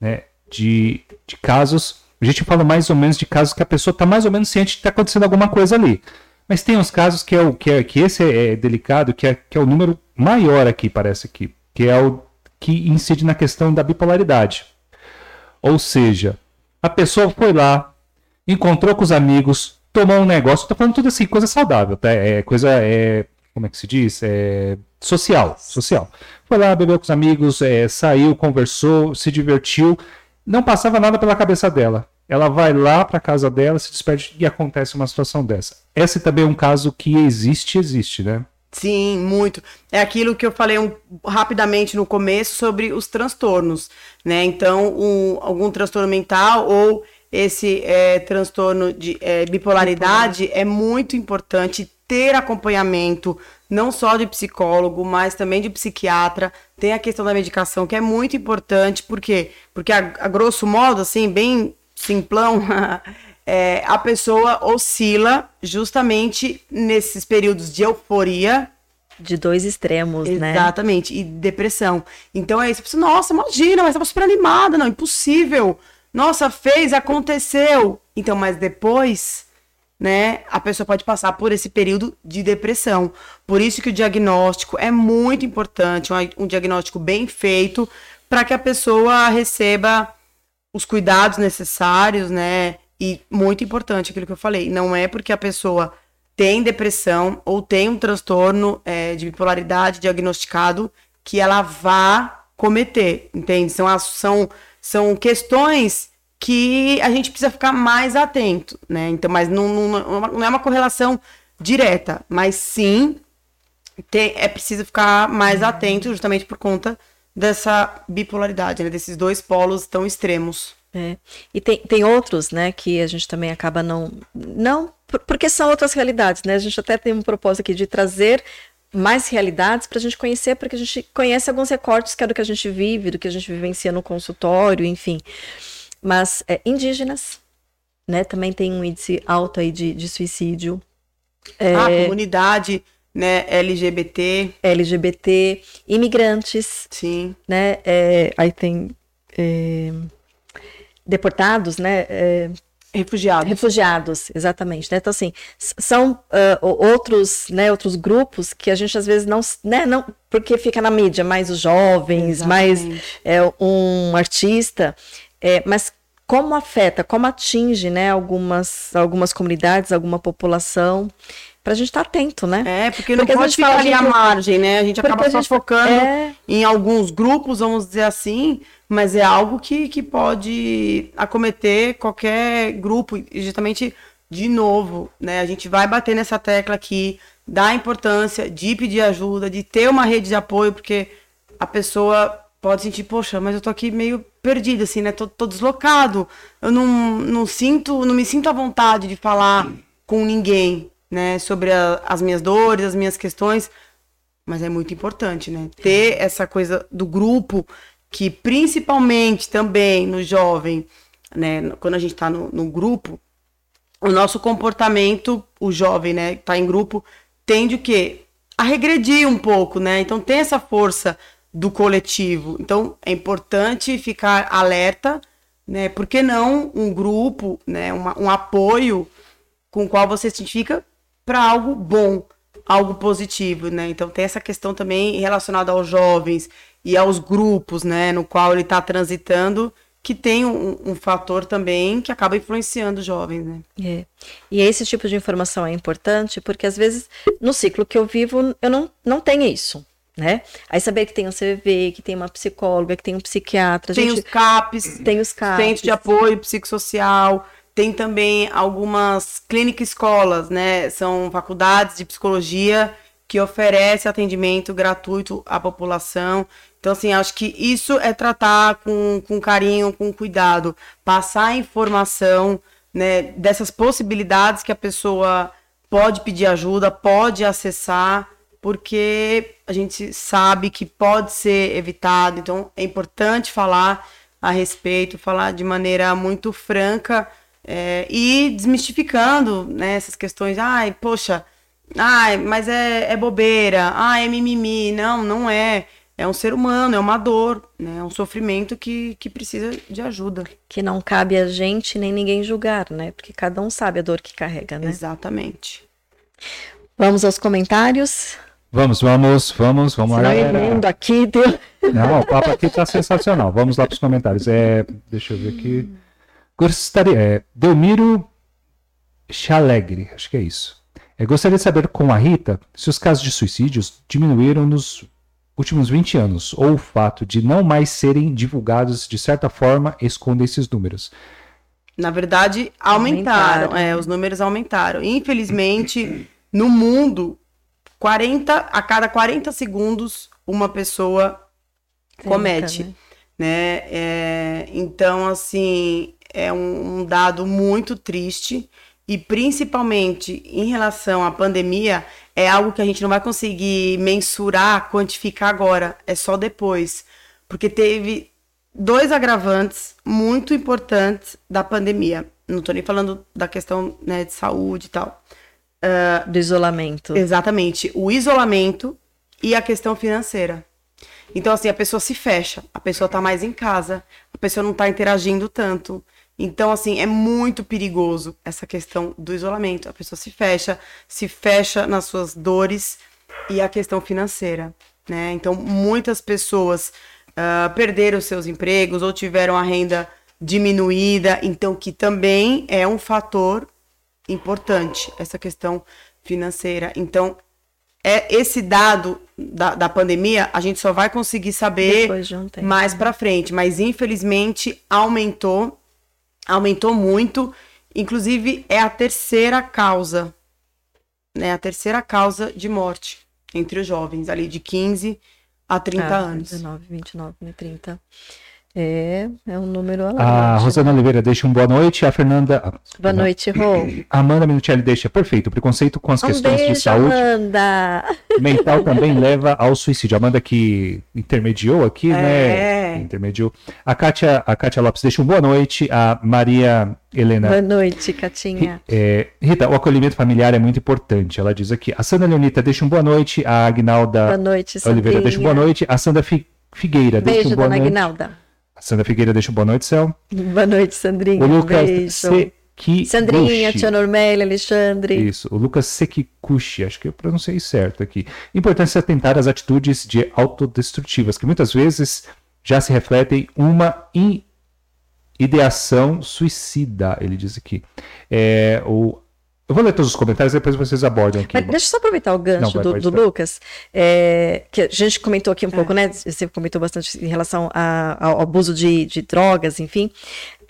né, de, de casos, a gente fala mais ou menos de casos que a pessoa está mais ou menos ciente de que está acontecendo alguma coisa ali. Mas tem uns casos que é o que, é, que esse é, é delicado, que é, que é o número maior aqui, parece aqui, que é o que incide na questão da bipolaridade. Ou seja, a pessoa foi lá, encontrou com os amigos, tomou um negócio, tô falando tudo assim, coisa saudável, tá? É coisa, é, como é que se diz? É social, social. Foi lá, bebeu com os amigos, é, saiu, conversou, se divertiu, não passava nada pela cabeça dela. Ela vai lá pra casa dela, se despede e acontece uma situação dessa. Esse também é um caso que existe, existe, né? Sim, muito. É aquilo que eu falei um- rapidamente no começo sobre os transtornos, né? Então, um- algum transtorno mental ou esse é, transtorno de é, bipolaridade é muito importante ter acompanhamento, não só de psicólogo, mas também de psiquiatra. Tem a questão da medicação, que é muito importante, por quê? Porque, a, a grosso modo, assim, bem simplão, [LAUGHS] é, a pessoa oscila justamente nesses períodos de euforia, De dois extremos, né? exatamente, e depressão. Então é isso, nossa, imagina, mas estava super animada, não, impossível. Nossa, fez, aconteceu. Então, mas depois, né, a pessoa pode passar por esse período de depressão. Por isso que o diagnóstico é muito importante, um, um diagnóstico bem feito, para que a pessoa receba os cuidados necessários, né? E muito importante aquilo que eu falei, não é porque a pessoa tem depressão ou tem um transtorno é, de bipolaridade diagnosticado que ela vá cometer, entende? São, são, são questões que a gente precisa ficar mais atento, né? Então, mas não, não, não é uma correlação direta, mas sim tem- é preciso ficar mais atento justamente por conta dessa bipolaridade, né? Desses dois polos tão extremos. É. E tem, tem outros, né, que a gente também acaba não. Não, por- porque são outras realidades, né? A gente até tem um propósito aqui de trazer mais realidades para a gente conhecer, porque a gente conhece alguns recortes que é do que a gente vive, do que a gente vivencia no consultório, enfim. Mas é, indígenas, né? Também tem um índice alto aí de, de suicídio. A comunidade, né, LGBT, LGBT, imigrantes, sim. né? é, aí tem é, deportados, né? Refugiados. Refugiados, exatamente. Né? Então, assim, são uh, outros, né, outros grupos que a gente às vezes não, né, não, porque fica na mídia, mais os jovens, exatamente. mais é, um artista, é, mas como afeta, como atinge, né, algumas, algumas comunidades, alguma população, para a gente estar tá atento, né? É, porque não porque pode ficar ali à margem, né? A gente acaba só focando é... em alguns grupos, vamos dizer assim, mas é algo que, que pode acometer qualquer grupo, e justamente de novo, né? A gente vai bater nessa tecla aqui da importância de pedir ajuda, de ter uma rede de apoio, porque a pessoa pode sentir, poxa, mas eu tô aqui meio perdido, assim, né? Tô, tô deslocado. Eu não, não sinto, não me sinto à vontade de falar com ninguém, né? Sobre a, as minhas dores, as minhas questões. Mas é muito importante, né? Ter essa coisa do grupo, que principalmente também no jovem, né? Quando a gente tá no, no grupo, o nosso comportamento, o jovem, né? Tá em grupo, tende o quê? A regredir um pouco, né? Então tem essa força do coletivo. Então é importante ficar alerta, né? Por que não um grupo, né? Uma, um apoio com o qual você se identifica para algo bom, algo positivo, né? Então tem essa questão também relacionada aos jovens e aos grupos, né? No qual ele está transitando que tem um, um, fator também que acaba influenciando os jovens, né? É. E esse tipo de informação é importante porque às vezes no ciclo que eu vivo eu não, não tenho isso, né? Aí saber que tem um CVV, que tem uma psicóloga, que tem um psiquiatra. Tem gente... os CAPs. Tem os CAPs. Centro de apoio psicossocial. Tem também algumas clínicas escolas, né? São faculdades de psicologia que oferece atendimento gratuito à população. Então, assim, acho que isso é tratar com, com carinho, com cuidado, passar informação né, dessas possibilidades que a pessoa pode pedir ajuda, pode acessar porque a gente sabe que pode ser evitado, então é importante falar a respeito, falar de maneira muito franca é, e desmistificando né, essas questões. Ai, poxa, ai, mas é, é bobeira, ai, é mimimi. Não, não é. É um ser humano, é uma dor, né? é um sofrimento que, que precisa de ajuda. Que não cabe a gente nem ninguém julgar, né? Porque cada um sabe a dor que carrega, né? Exatamente. Vamos aos comentários. Vamos, vamos, vamos, vamos lá. Galera. aqui, deu... Não, o papo aqui tá sensacional. Vamos lá para os comentários. É, deixa eu ver aqui. Gostaria, é, Delmiro Chalegre, acho que é isso. É, gostaria de saber com a Rita se os casos de suicídios diminuíram nos últimos 20 anos, ou o fato de não mais serem divulgados de certa forma esconde esses números. Na verdade, aumentaram, aumentaram. É, os números aumentaram. Infelizmente, no mundo, 40 a cada 40 segundos uma pessoa comete, né? né? É, então, assim, é um, um dado muito triste e principalmente em relação à pandemia, é algo que a gente não vai conseguir mensurar, quantificar agora, é só depois. Porque teve dois agravantes muito importantes da pandemia. Não estou nem falando da questão né, de saúde e tal. Uh, do isolamento. Exatamente. O isolamento e a questão financeira. Então, assim, a pessoa se fecha, a pessoa está mais em casa, a pessoa não está interagindo tanto. Então, assim, é muito perigoso essa questão do isolamento. A pessoa se fecha, se fecha nas suas dores e a questão financeira, né? Então, muitas pessoas uh, perderam seus empregos ou tiveram a renda diminuída, então que também é um fator importante essa questão financeira. Então, é esse dado da, da pandemia a gente só vai conseguir saber um mais para frente, mas infelizmente aumentou, aumentou muito. Inclusive é a terceira causa, né? A terceira causa de morte entre os jovens ali de 15 a 30 ah, anos. 19, 29, 30. É, é um número alarmante. A Rosana Oliveira deixa um boa noite. A Fernanda. Boa noite, Rô. A [CLEARS THROAT] Amanda Minuchelli deixa perfeito. Preconceito com as um questões beijo, de saúde. Amanda. [LAUGHS] Mental também leva ao suicídio. A Amanda que intermediou aqui, né? é. né? Intermediou. A Kátia, a Kátia Lopes deixa um boa noite. A Maria Helena. Boa noite, Catinha. É, Rita, o acolhimento familiar é muito importante. Ela diz aqui. A Sandra Leonita deixa um boa noite. A Agnalda boa noite, Oliveira deixa um boa noite. A Sandra Figueira Beijo, deixa um boa dona noite. Agnalda. Sandra Figueira deixa um boa noite, Céu. Boa noite, Sandrinha. O Lucas C. Sekiguchi. Sandrinha, Tia Normélia, Alexandre. Isso, o Lucas Sekikuchi, acho que eu pronunciei certo aqui. Importante se atentar às atitudes de autodestrutivas, que muitas vezes já se refletem uma ideação suicida, ele diz aqui. É, o... Eu vou ler todos os comentários, depois vocês abordam aqui. Mas deixa eu só aproveitar o gancho Não, vai, do, do. Lucas, é, que a gente comentou aqui um pouco, né? Você comentou bastante em relação a- ao abuso de, de drogas, enfim.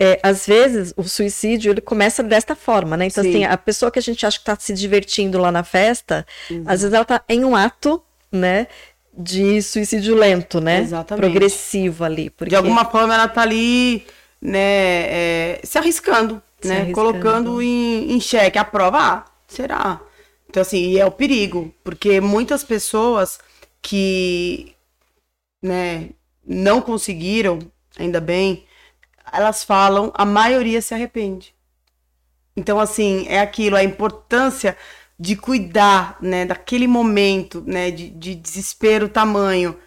É, às vezes o suicídio ele começa desta forma, né? Então, Sim. assim, a pessoa que a gente acha que está se divertindo lá na festa, às vezes ela está em um ato, né? De suicídio lento, né? Exatamente. Progressivo ali. Porque... De alguma forma ela tá ali, né, é, se arriscando, né? Colocando em, em xeque a prova. Ah, será? Então, assim, e é o perigo, porque muitas pessoas que, né, não conseguiram, ainda bem, elas falam, a maioria se arrepende. Então, assim, é aquilo, a importância de cuidar, né, daquele momento, né, de, de desespero tamanho,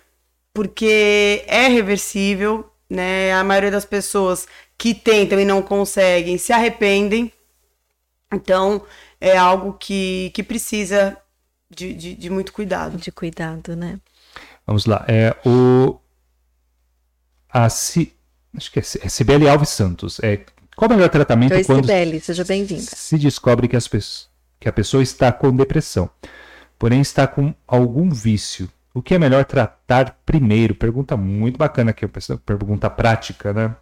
porque é reversível, né, a maioria das pessoas que tentam e não conseguem se arrependem, então é algo que, que precisa de, de, de muito cuidado. De cuidado, né? Vamos lá. É o. A Ci... Acho que é C- é Cibele Alves Santos. É... Qual o melhor tratamento Oi, quando Cibele, seja bem-vinda. se descobre que, as pes- que a pessoa está com depressão, porém está com algum vício? O que é melhor tratar primeiro? Pergunta muito bacana aqui, pergunta prática, né?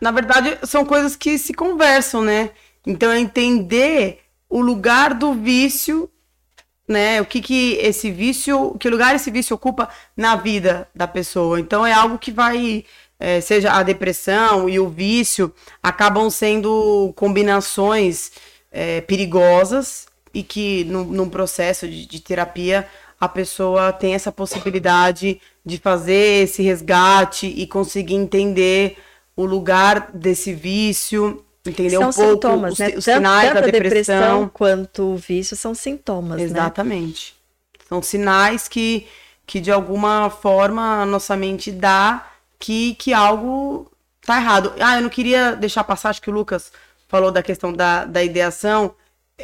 Na verdade, são coisas que se conversam, né? Então, é entender o lugar do vício, né? O que que esse vício, que lugar esse vício ocupa na vida da pessoa. Então, é algo que vai, é, seja a depressão e o vício, acabam sendo combinações é, perigosas e que num, num processo de, de terapia a pessoa tem essa possibilidade de fazer esse resgate e conseguir entender o lugar desse vício, entender são um pouco sintomas, os, né? os Tanto- sinais tanto da a depressão depressão. quanto o vício são sintomas, né? Exatamente. São sinais que, que de alguma forma a nossa mente dá que, que algo tá errado. Ah, eu não queria deixar passar, acho que o Lucas falou da questão da, da ideação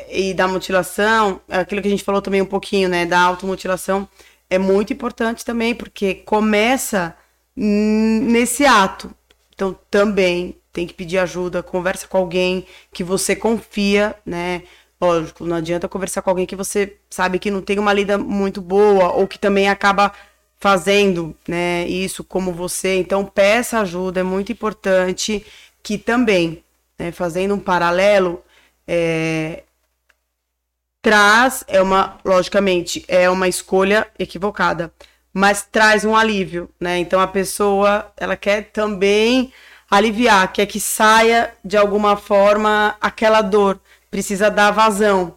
e da mutilação, aquilo que a gente falou também um pouquinho, né, da automutilação, é muito importante também, porque começa nesse ato. Então, também tem que pedir ajuda, conversa com alguém que você confia, né? Lógico, não adianta conversar com alguém que você sabe que não tem uma lida muito boa ou que também acaba fazendo, né, isso como você. Então, peça ajuda, é muito importante que também, né, fazendo um paralelo, é, traz, é uma, logicamente, é uma escolha equivocada, mas traz um alívio, né? Então a pessoa, ela quer também aliviar, quer que saia de alguma forma aquela dor, precisa dar vazão.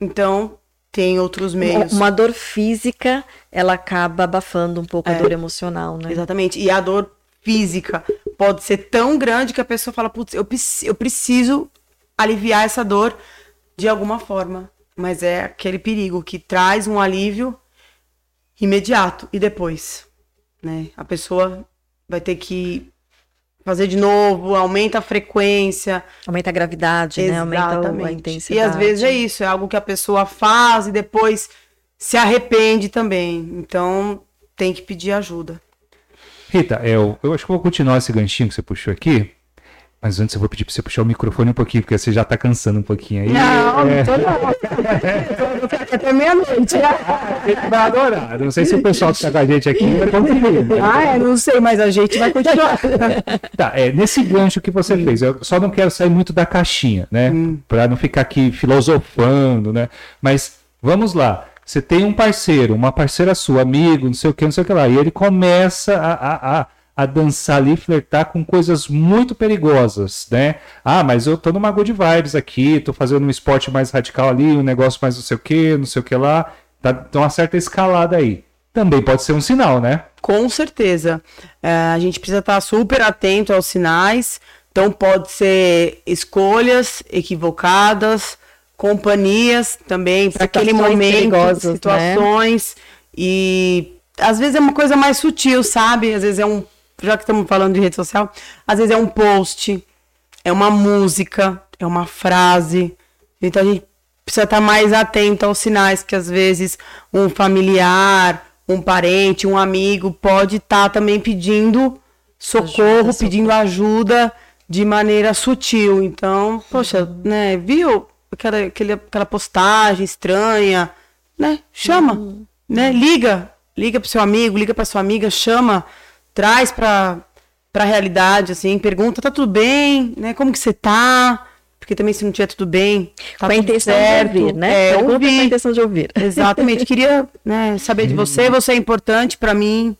Então, tem outros meios. Uma dor física, ela acaba abafando um pouco a É. dor emocional, né? Exatamente. E a dor física pode ser tão grande que a pessoa fala, putz, eu, eu preciso aliviar essa dor de alguma forma. Mas é aquele perigo que traz um alívio imediato e depois, né? A pessoa vai ter que fazer de novo, aumenta a frequência, Aumenta a gravidade, né? Aumenta a Exatamente. intensidade. E às vezes é isso, é algo que a pessoa faz e depois se arrepende também. Então tem que pedir ajuda. Rita, eu, eu acho que eu vou continuar esse ganchinho que você puxou aqui. Mas antes eu vou pedir pra você puxar o microfone um pouquinho, porque você já tá cansando um pouquinho aí. é, tô não. [LAUGHS] Até meia-noite. ele vai adorar. Não sei se o pessoal que tá com a gente aqui vai conseguir. né? Ah, é, não sei, mas a gente vai continuar. [LAUGHS] Tá, é, nesse gancho que você fez, eu só não quero sair muito da caixinha, né? Pra não ficar aqui filosofando, né? Mas vamos lá. Você tem um parceiro, uma parceira sua, amigo, não sei o que, não sei o que lá, e ele começa a, a, a, a dançar ali, flertar com coisas muito perigosas, né? Ah, mas eu tô numa good vibes aqui, tô fazendo um esporte mais radical ali, um negócio mais não sei o que, não sei o que lá. Tá, tem uma certa escalada aí. Também pode ser um sinal, né? Com certeza. É, a gente precisa estar super atento aos sinais. Então, pode ser escolhas equivocadas, companhias também, para aquele momento, né? situações. E às vezes é uma coisa mais sutil, sabe? Às vezes é um. Já que estamos falando de rede social, às vezes é um post, é uma música, é uma frase. Então a gente precisa estar mais atento aos sinais que às vezes um familiar, um parente, um amigo pode estar também pedindo socorro, ajuda, pedindo socorro. ajuda de maneira sutil. Então, poxa, uhum. né, viu aquela, aquela postagem estranha, né? Chama, uhum. né? Liga, liga pro seu amigo, liga para sua amiga, chama, traz para para a realidade, assim, pergunta, tá tudo bem, né? Como que você tá? Porque também se não tiver tudo bem, tá com a intenção certo, de ouvir, né? É, ouvir. com a intenção de ouvir. [LAUGHS] Exatamente. Queria né, saber de você, você é importante para mim.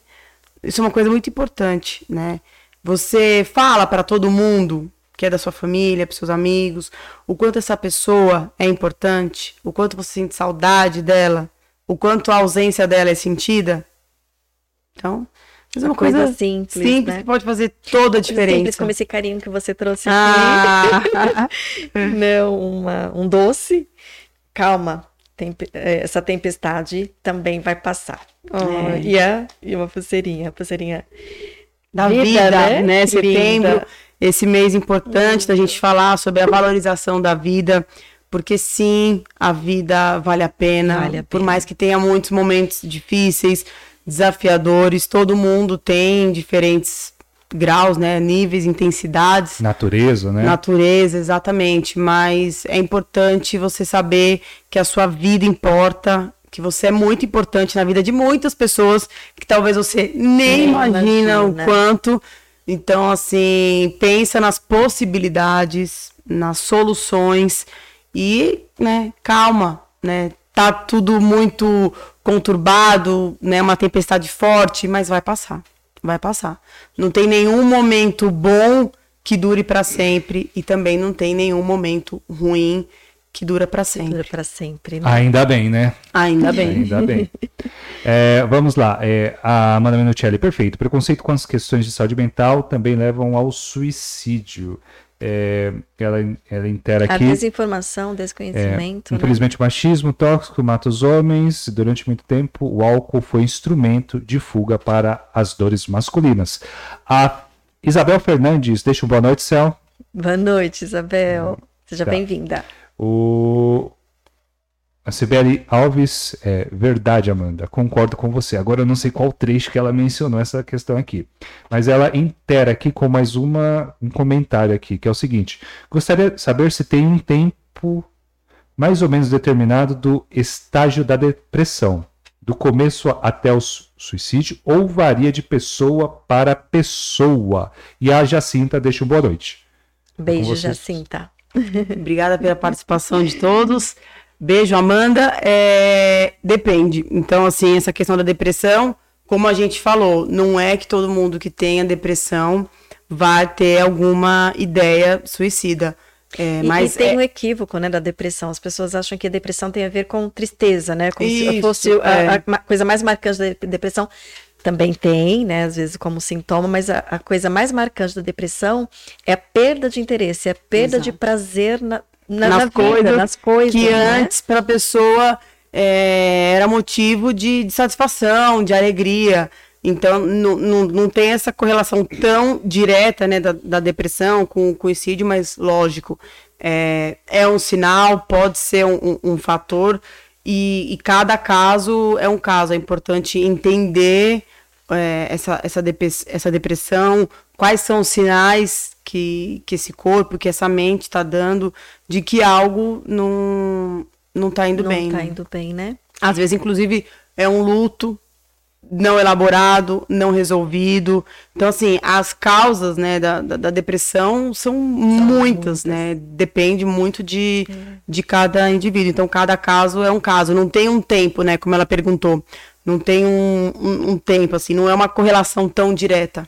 Isso é uma coisa muito importante, né? Você fala para todo mundo que é da sua família, para seus amigos, o quanto essa pessoa é importante, o quanto você sente saudade dela, o quanto a ausência dela é sentida. Então, mas é uma coisa, coisa simples, simples né? que pode fazer toda a diferença. Simples como esse carinho que você trouxe aqui. Ah. [LAUGHS] Não, uma, um doce. Calma, é, essa tempestade também vai passar. Oh, é. e, a, e uma pulseirinha, a pulseirinha da vida, vida né? né? Setembro, esse mês importante hum. da gente falar sobre a valorização da vida, porque sim, a vida vale a pena, vale a pena. por mais que tenha muitos momentos difíceis, desafiadores, todo mundo tem diferentes graus, né, níveis, intensidades. Natureza, né? Natureza, exatamente, mas é importante você saber que a sua vida importa, que você é muito importante na vida de muitas pessoas que talvez você nem é, imagina, imagina o quanto. Então, assim, pensa nas possibilidades, nas soluções e, né, calma, né? Tá tudo muito conturbado, né, uma tempestade forte, mas vai passar. Vai passar. Não tem nenhum momento bom que dure para sempre e também não tem nenhum momento ruim que dura para sempre. Dura para sempre. Né? Ainda bem, né? Ainda bem. Ainda bem. É, vamos lá. É, a Amanda Menuccelli, perfeito. Preconceito com as questões de saúde mental também levam ao suicídio. É, ela, ela intera aqui. A desinformação, desconhecimento. É, infelizmente, né? o machismo tóxico mata os homens. Durante muito tempo, o álcool foi instrumento de fuga para as dores masculinas. A Isabel Fernandes, deixa um boa noite, Céu. Boa noite, Isabel. Seja tá. bem-vinda. O a Sibeli Alves, é, verdade, Amanda, concordo com você. Agora eu não sei qual trecho que ela mencionou essa questão aqui. Mas ela intera aqui com mais uma, um comentário aqui, que é o seguinte: gostaria de saber se tem um tempo mais ou menos determinado do estágio da depressão, do começo até o suicídio, ou varia de pessoa para pessoa. E a Jacinta deixa um boa noite. Beijo, Jacinta. Obrigada pela participação de todos. Beijo, Amanda. É, depende. Então, assim, essa questão da depressão, como a gente falou, não é que todo mundo que tenha depressão vai ter alguma ideia suicida. É, e, mas e tem é... um equívoco, né, da depressão. As pessoas acham que a depressão tem a ver com tristeza, né? Como Isso, se fosse é. a, a, coisa mais marcante da depressão. Também tem, né, às vezes como sintoma, mas a, a coisa mais marcante da depressão é a perda de interesse, é a perda Exato. de prazer na, na, nas, na coisas, vida, nas coisas que né? antes para a pessoa é, era motivo de, de, satisfação, de alegria. Então, não, não, não tem essa correlação tão direta né, da, da depressão com o suicídio, mas lógico, é, é um sinal, pode ser um, um, um fator, e, e, cada caso é um caso. É importante entender é, essa, essa, essa depressão, quais são os sinais que, que esse corpo, que essa mente está dando de que algo não, não tá indo não bem. Não tá né? indo bem, né? Às vezes, inclusive, é um luto não elaborado, não resolvido. Então, assim, as causas né, da, da, da depressão são, são muitas, muitas, né? Depende muito de, de cada indivíduo. Então, cada caso é um caso. Não tem um tempo, né? Como ela perguntou. Não tem um, um, um tempo, assim, não é uma correlação tão direta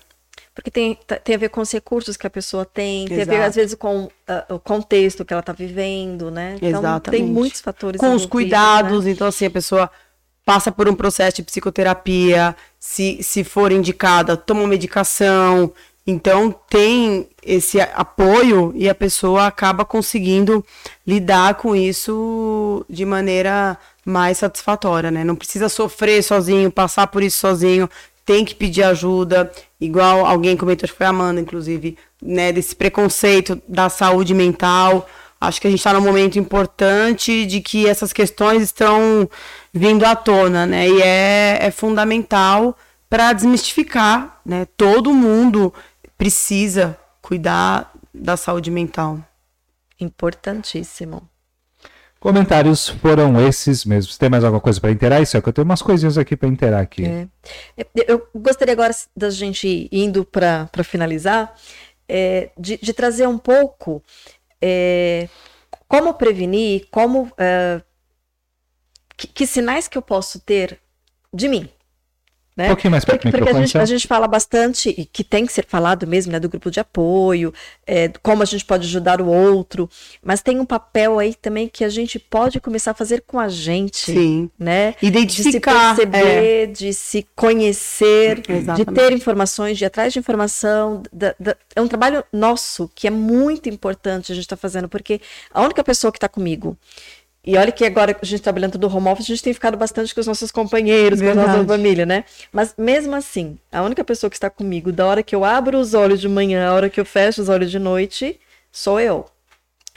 porque tem, tem a ver com os recursos que a pessoa tem, Exato. tem a ver, às vezes, com uh, o contexto que ela está vivendo, né? Então, Exatamente. tem muitos fatores. Com os cuidados, né? então, assim, a pessoa passa por um processo de psicoterapia, se, se for indicada, toma medicação. Então, tem esse apoio e a pessoa acaba conseguindo lidar com isso de maneira mais satisfatória, né? Não precisa sofrer sozinho, passar por isso sozinho, tem que pedir ajuda. Igual alguém comentou, acho que foi a Amanda, inclusive, né, desse preconceito da saúde mental. Acho que a gente está num momento importante de que essas questões estão vindo à tona, né? E é, é fundamental para desmistificar, né? Todo mundo precisa cuidar da saúde mental. Importantíssimo. Comentários foram esses mesmos. Tem mais alguma coisa para interar? Isso é que eu tenho umas coisinhas aqui para interar aqui. É. Eu gostaria agora da gente indo para finalizar, é, de, de, trazer um pouco é, como prevenir, como é, que, que sinais que eu posso ter de mim, né? Um pouquinho mais perto porque, porque a, gente, a gente fala bastante, e que tem que ser falado mesmo, né, do grupo de apoio, é, como a gente pode ajudar o outro, mas tem um papel aí também que a gente pode começar a fazer com a gente. Sim. Né? Identificar. De se perceber, é. de se conhecer, Exatamente. de ter informações, de ir atrás de informação. Da, da, é um trabalho nosso que é muito importante a gente estar tá fazendo, porque a única pessoa que está comigo e olha que agora a gente trabalhando do home office, a gente tem ficado bastante com os nossos companheiros, Verdade. com a nossa família, né? Mas mesmo assim, a única pessoa que está comigo da hora que eu abro os olhos de manhã, a hora que eu fecho os olhos de noite, sou eu.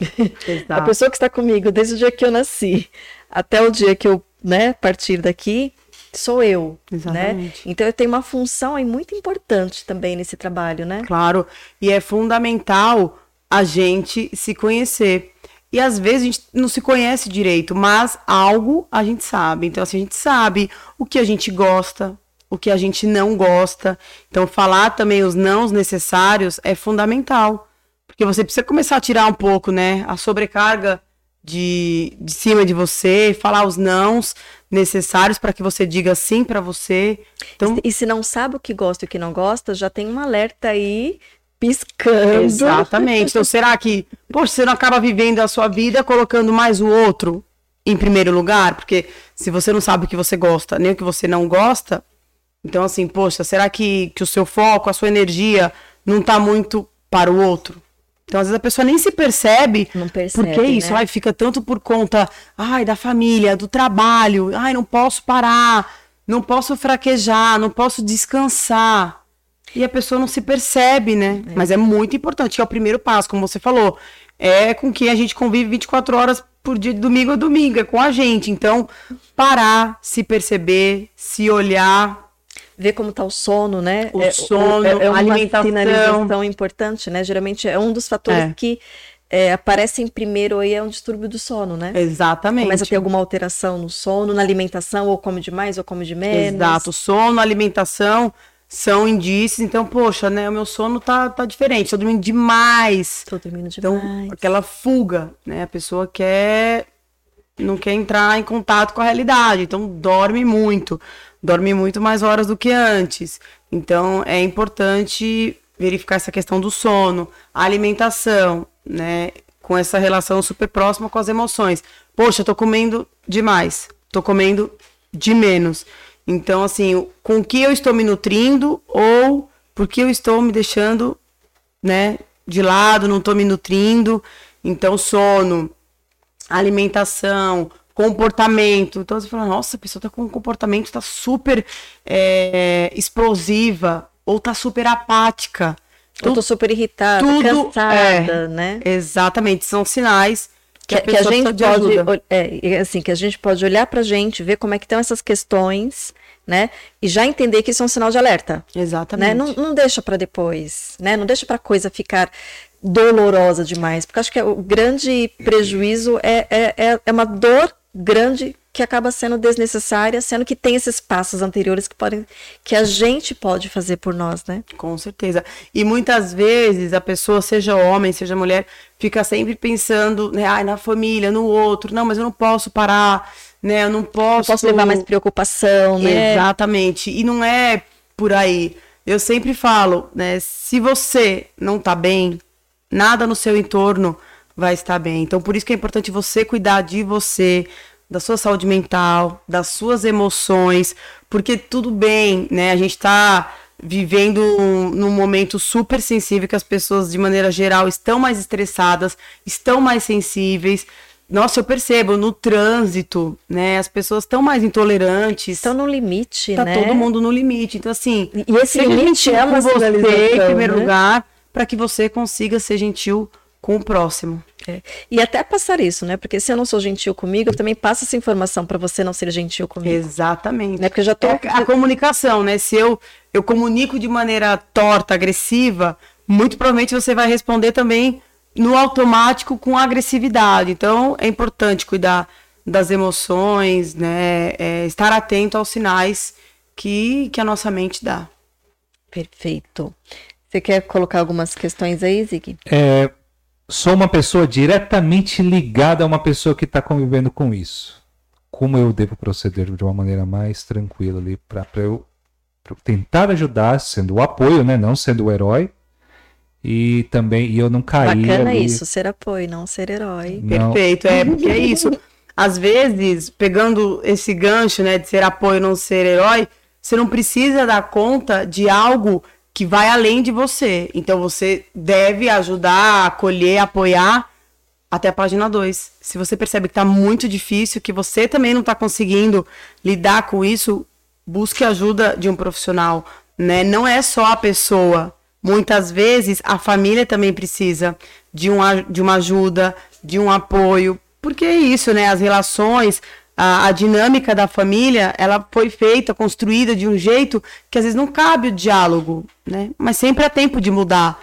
[LAUGHS] Exato. a pessoa que está comigo desde o dia que eu nasci até o dia que eu, né, partir daqui, sou eu, né? Exatamente. né? Então eu tenho uma função aí muito importante também nesse trabalho, né? Claro, e é fundamental a gente se conhecer. E às vezes a gente não se conhece direito, mas algo a gente sabe. Então, assim, a gente sabe o que a gente gosta, o que a gente não gosta. Então, falar também os nãos necessários é fundamental. Porque você precisa começar a tirar um pouco, né, a sobrecarga de, de cima de você, falar os nãos necessários para que você diga sim para você. Então... E se não sabe o que gosta e o que não gosta, já tem um alerta aí piscando. Exatamente. Então, será que, poxa, você não acaba vivendo a sua vida colocando mais o outro em primeiro lugar? Porque se você não sabe o que você gosta, nem o que você não gosta, então, assim, poxa, será que, que o seu foco, a sua energia não está muito para o outro? Então, às vezes a pessoa nem se percebe. Não percebe. Porque isso, né? ai, fica tanto por conta, ai, da família, do trabalho, ai, não posso parar, não posso fraquejar, não posso descansar. E a pessoa não se percebe, né? É. Mas é muito importante, é o primeiro passo, como você falou. É com quem a gente convive 24 horas por dia, de domingo a domingo, é com a gente. Então, parar, se perceber, se olhar. Ver como está o sono, né? O é, sono, é, é uma alimentação. sinalização importante, né? Geralmente é um dos fatores é. que é, aparecem primeiro aí é um distúrbio do sono, né? Exatamente. Começa a ter alguma alteração no sono, na alimentação, ou come demais ou come de menos. Exato, sono, alimentação, são indícios, então, poxa, né, o meu sono tá, tá diferente, tô dormindo demais. Tô dormindo então, demais. Então, aquela fuga, né, a pessoa quer, não quer entrar em contato com a realidade, então dorme muito, dorme muito mais horas do que antes. Então, é importante verificar essa questão do sono, a alimentação, né, com essa relação super próxima com as emoções. Poxa, tô comendo demais, tô comendo de menos. Então, assim, com que eu estou me nutrindo ou por que eu estou me deixando, né, de lado, não estou me nutrindo. Então, sono, alimentação, comportamento. Então você fala, nossa, a pessoa está com um comportamento, está super é, explosiva ou está super apática. Então, eu tô super irritada, tudo cansada, é, né? Exatamente, são sinais que, que, a, que a gente pode, é, assim, que a gente pode olhar para a gente, ver como é que estão essas questões, né? E já entender que isso é um sinal de alerta. Exatamente. Né? Não, não deixa para depois, né? Não deixa para a coisa ficar dolorosa demais, porque acho que o grande prejuízo é, é, é, é uma dor grande que acaba sendo desnecessária, sendo que tem esses passos anteriores que podem que a gente pode fazer por nós, né? Com certeza. E muitas vezes a pessoa, seja homem, seja mulher, fica sempre pensando, né, ah, na família, no outro. Não, mas eu não posso parar, né? Eu não posso. Eu posso levar mais preocupação, né? Exatamente. E não é por aí. Eu sempre falo, né, se você não tá bem, nada no seu entorno vai estar bem. Então, por isso que é importante você cuidar de você, da sua saúde mental, das suas emoções, porque tudo bem, né? A gente está vivendo um, num momento super sensível que as pessoas, de maneira geral, estão mais estressadas, estão mais sensíveis, nossa, eu percebo no trânsito, né? As pessoas estão mais intolerantes. Estão no limite, tá né? todo mundo no limite. Então, assim, E esse limite é com você, em primeiro né? lugar, para que você consiga ser gentil com o próximo. É. E até passar isso, né? Porque se eu não sou gentil comigo, eu também passo essa informação para você não ser gentil comigo. Exatamente. Né? Porque eu já tô. É a comunicação, né? Se eu, eu comunico de maneira torta, agressiva, muito provavelmente você vai responder também no automático com agressividade. Então, é importante cuidar das emoções, né? É, estar atento aos sinais que, que a nossa mente dá. Perfeito. Você quer colocar algumas questões aí, Zig? É, sou uma pessoa diretamente ligada a uma pessoa que está convivendo com isso. Como eu devo proceder de uma maneira mais tranquila ali para eu, pra eu tentar ajudar, sendo o apoio, né? Não sendo o herói. E também e eu não cair Bacana ali. isso, ser apoio, não ser herói. Não, Perfeito, é, porque é isso. Às vezes, pegando esse gancho, né, de ser apoio não ser herói, você não precisa dar conta de algo que vai além de você. Então você deve ajudar, acolher, apoiar até a página 2. Se você percebe que tá muito difícil, que você também não tá conseguindo lidar com isso, busque ajuda de um profissional, né? Não é só a pessoa. Muitas vezes a família também precisa de, um, de uma ajuda, de um apoio. Porque é isso, né? As relações, a, a dinâmica da família, ela foi feita, construída de um jeito que às vezes não cabe o diálogo, né? Mas sempre há tempo de mudar.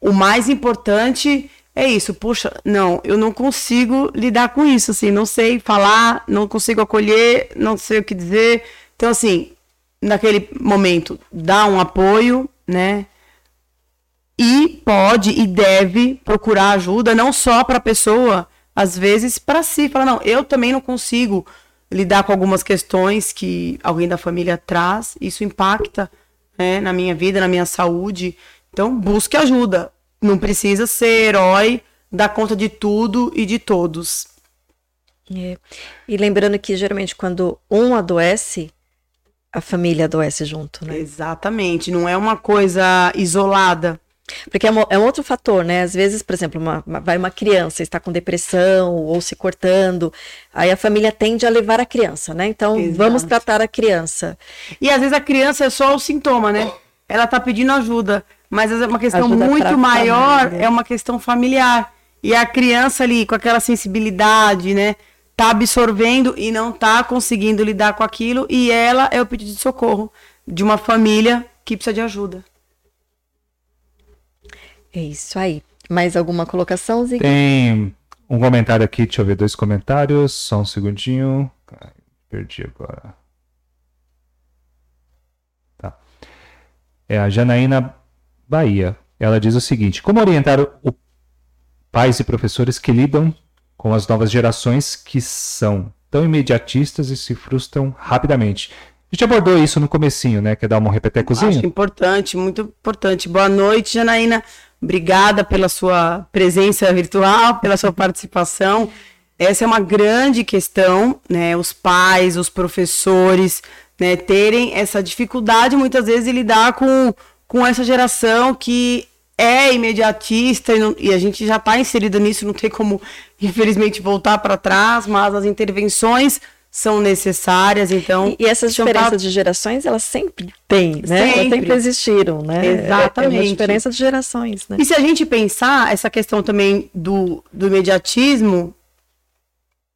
O mais importante é isso. Puxa, não, eu não consigo lidar com isso, assim, não sei falar, não consigo acolher, não sei o que dizer. Então, assim, naquele momento, dá um apoio, né? E pode e deve procurar ajuda, não só para a pessoa, às vezes para si. Fala, não, eu também não consigo lidar com algumas questões que alguém da família traz, isso impacta né, na minha vida, na minha saúde. Então, busque ajuda. Não precisa ser herói, dar conta de tudo e de todos. É. E lembrando que geralmente quando um adoece, a família adoece junto, né? Exatamente, não é uma coisa isolada. Porque é, é um outro fator, né? Às vezes, por exemplo, uma- uma- vai uma criança, está com depressão ou se cortando, aí a família tende a levar a criança, né? Então, Exato. vamos tratar a criança. E às vezes a criança é só o sintoma, né? Ela tá pedindo ajuda, mas é uma questão Ajuda muito maior, é uma questão familiar. E a criança ali com aquela sensibilidade, né? Tá absorvendo e não tá conseguindo lidar com aquilo e ela é o pedido de socorro de uma família que precisa de ajuda. É isso aí. Mais alguma colocação, Zig? Tem um comentário aqui, deixa eu ver dois comentários, só um segundinho. Ai, perdi agora. Tá. É a Janaína Bahia. Ela diz o seguinte: Como orientar o pais e professores que lidam com as novas gerações que são tão imediatistas e se frustram rapidamente? A gente abordou isso no comecinho, né? Quer dar um Acho repetecozinho? importante, muito importante. Boa noite, Janaína. Obrigada pela sua presença virtual, pela sua participação. Essa é uma grande questão, né? Os pais, os professores, né? Terem essa dificuldade muitas vezes de lidar com, com essa geração que é imediatista e, não- e a gente já está inserido nisso, não tem como, infelizmente, voltar para trás, mas as intervenções são necessárias, então... E, e essas diferenças de gerações, elas sempre têm, né? Elas Sempre. sempre existiram, né? É- É Exatamente. diferença de gerações, né? E se a gente pensar essa questão também do, do imediatismo,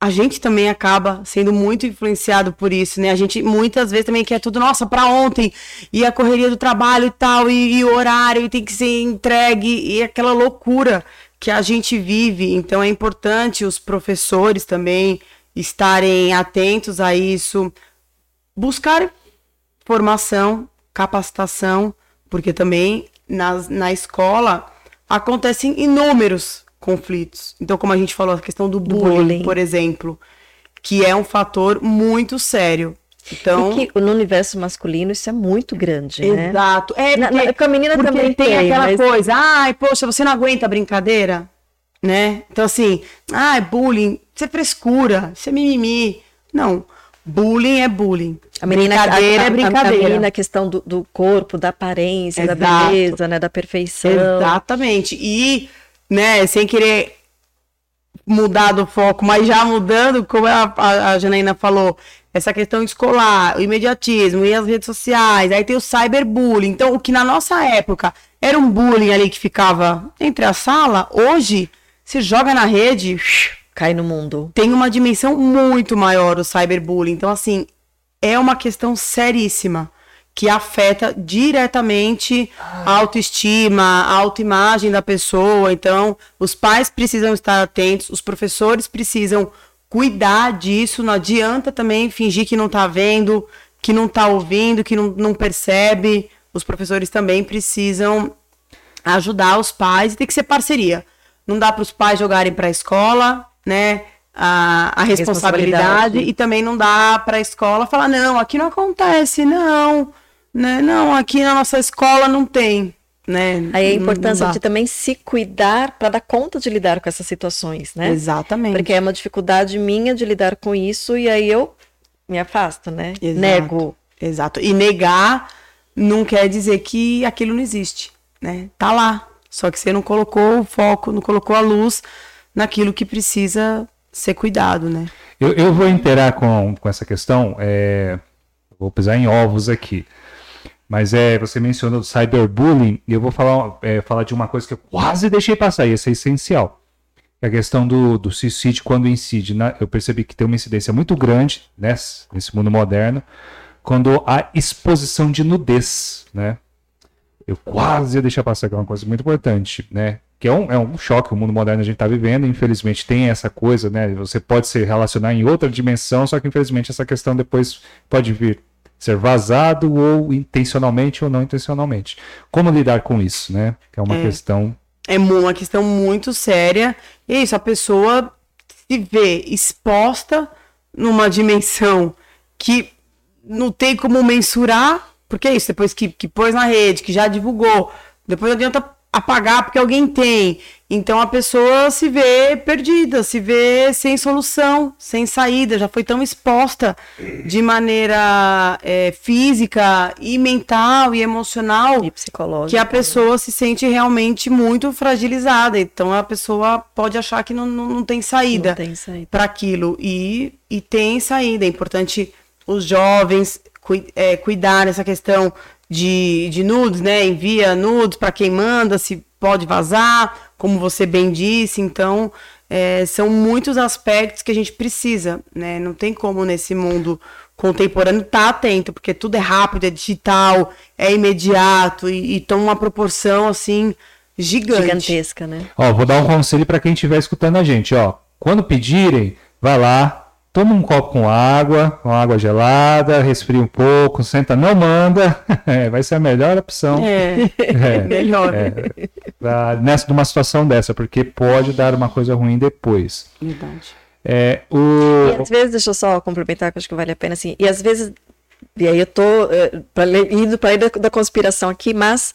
a gente também acaba sendo muito influenciado por isso, né? A gente muitas vezes também quer tudo, nossa, pra ontem, e a correria do trabalho e tal, e, e o horário, e tem que ser entregue, e aquela loucura que a gente vive. Então é importante os professores também estarem atentos a isso, buscar formação, capacitação, porque também nas, na escola acontecem inúmeros conflitos. Então, como a gente falou, a questão do bullying, bullying. por exemplo, que é um fator muito sério. Então, E que no universo masculino isso é muito grande, né? exato. É Na- porque, na- com a menina porque também tem, tem, aquela mas- coisa, ai, poxa, você não aguenta a brincadeira, né? Então, assim, ah, é bullying, isso é frescura, isso é mimimi. Não, bullying é bullying. A menina, brincadeira a, a, é brincadeira. A, menina, a questão do, do corpo, da aparência, da Exato. beleza, né? Da perfeição. Exatamente. E, né, sem querer mudado o foco, mas já mudando, como a, a, a Janaína falou, essa questão escolar, o imediatismo e as redes sociais, aí tem o cyberbullying. Então, o que na nossa época era um bullying ali que ficava entre a sala, hoje se joga na rede, cai no mundo. Tem uma dimensão muito maior o cyberbullying. Então, assim, é uma questão seríssima que afeta diretamente a autoestima, a autoimagem da pessoa. Então, os pais precisam estar atentos, os professores precisam cuidar disso. Não adianta também fingir que não está vendo, que não está ouvindo, que não, não percebe. Os professores também precisam ajudar os pais e tem que ser parceria. Não dá para os pais jogarem para a escola, né? A, a responsabilidade, responsabilidade, e também não dá para a escola falar não, aqui não acontece, não né? Não, aqui na nossa escola não tem. Né? Aí a importância de também se cuidar para dar conta de lidar com essas situações, né? Exatamente. Porque é uma dificuldade minha de lidar com isso e aí eu me afasto, né? Exato. Nego. Exato. E negar não quer dizer que aquilo não existe, né? Tá lá. Só que você não colocou o foco, não colocou a luz naquilo que precisa ser cuidado, né? Eu, eu vou interar com, com essa questão, é, vou pisar em ovos aqui. Mas é, você mencionou do cyberbullying, e eu vou falar, é, falar de uma coisa que eu quase deixei passar, e essa é essencial. É a questão do, do suicídio quando incide. Eu percebi que tem uma incidência muito grande né, nesse mundo moderno, quando há exposição de nudez. Né? Eu quase ia deixar passar, que é uma coisa muito importante, né? Que é um, é um choque o mundo moderno a gente está vivendo. Infelizmente tem essa coisa, né? Você pode se relacionar em outra dimensão, só que infelizmente essa questão depois pode vir ser vazado ou intencionalmente ou não intencionalmente. Como lidar com isso, né? É uma é, questão. É uma questão muito séria. E é isso, a pessoa se vê exposta numa dimensão que não tem como mensurar, porque é isso, depois que, que pôs na rede, que já divulgou, depois adianta apagar porque alguém tem. Então a pessoa se vê perdida, se vê sem solução, sem saída, já foi tão exposta de maneira é, física e mental e emocional e psicológica que a pessoa se sente realmente muito fragilizada. Então a pessoa pode achar que não, não, não tem saída, saída. para aquilo e, e tem saída. É importante os jovens é, cuidar dessa questão de, de nudes, né? Envia nudes para quem manda, se pode vazar, como você bem disse. Então, é, são muitos aspectos que a gente precisa, né? Não tem como nesse mundo contemporâneo estar tá atento, porque tudo é rápido, é digital, é imediato e, e toma uma proporção assim gigante. Gigantesca, né? Ó, vou dar um conselho para quem estiver escutando a gente, ó. Quando pedirem, vai lá, toma um copo com água, com água gelada, resfria um pouco, senta, não manda, [LAUGHS] é, vai ser a melhor opção. É, [LAUGHS] é melhor. É, pra, nessa, numa situação dessa, porque pode dar uma coisa ruim depois. Verdade. É, o... E às vezes, deixa eu só complementar, que acho que vale a pena, assim, e às vezes e aí eu tô uh, pra, indo para ir da, da, conspiração aqui, mas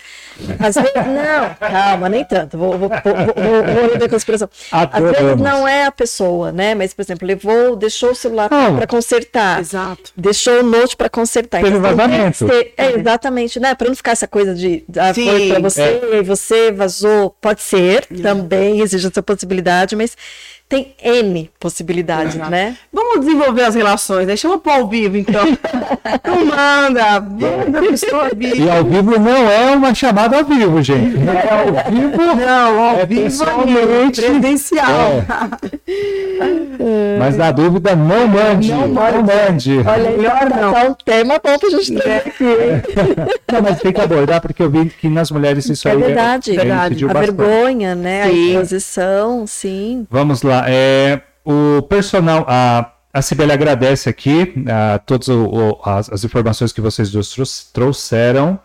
às vezes [LAUGHS] não, calma, nem tanto. Vou, vou, vou, vou, vou da conspiração. Adoramos. Às vezes não é a pessoa, né? Mas, por exemplo, levou, deixou o celular oh, para consertar. Exato. Deixou o note para consertar. Teve então, vazamento. Ser, é, exatamente, né? Para não ficar essa coisa de ah, foi para você é. e você vazou. Pode ser, também existe essa possibilidade, mas tem N possibilidades, Exato. né? Vamos desenvolver as relações, né? Chama pro ao vivo, então. [LAUGHS] não manda, manda a pessoa viva. E ao vivo não é uma chamada ao vivo, gente. Não é ao vivo. Não, ao é vivo é presencial. É. Mas na dúvida, não mande. Não, não mande. Olha, melhor não. Tá um tema bom pra gente ter aqui. [LAUGHS] não, mas tem que abordar, porque eu vi que nas mulheres isso é aí verdade, é, verdade. A bastante. vergonha, né? Sim. A exposição, sim. Vamos lá é, o personal, a, a Cibele agradece aqui a todas as, as, informações que vocês dois trouxeram.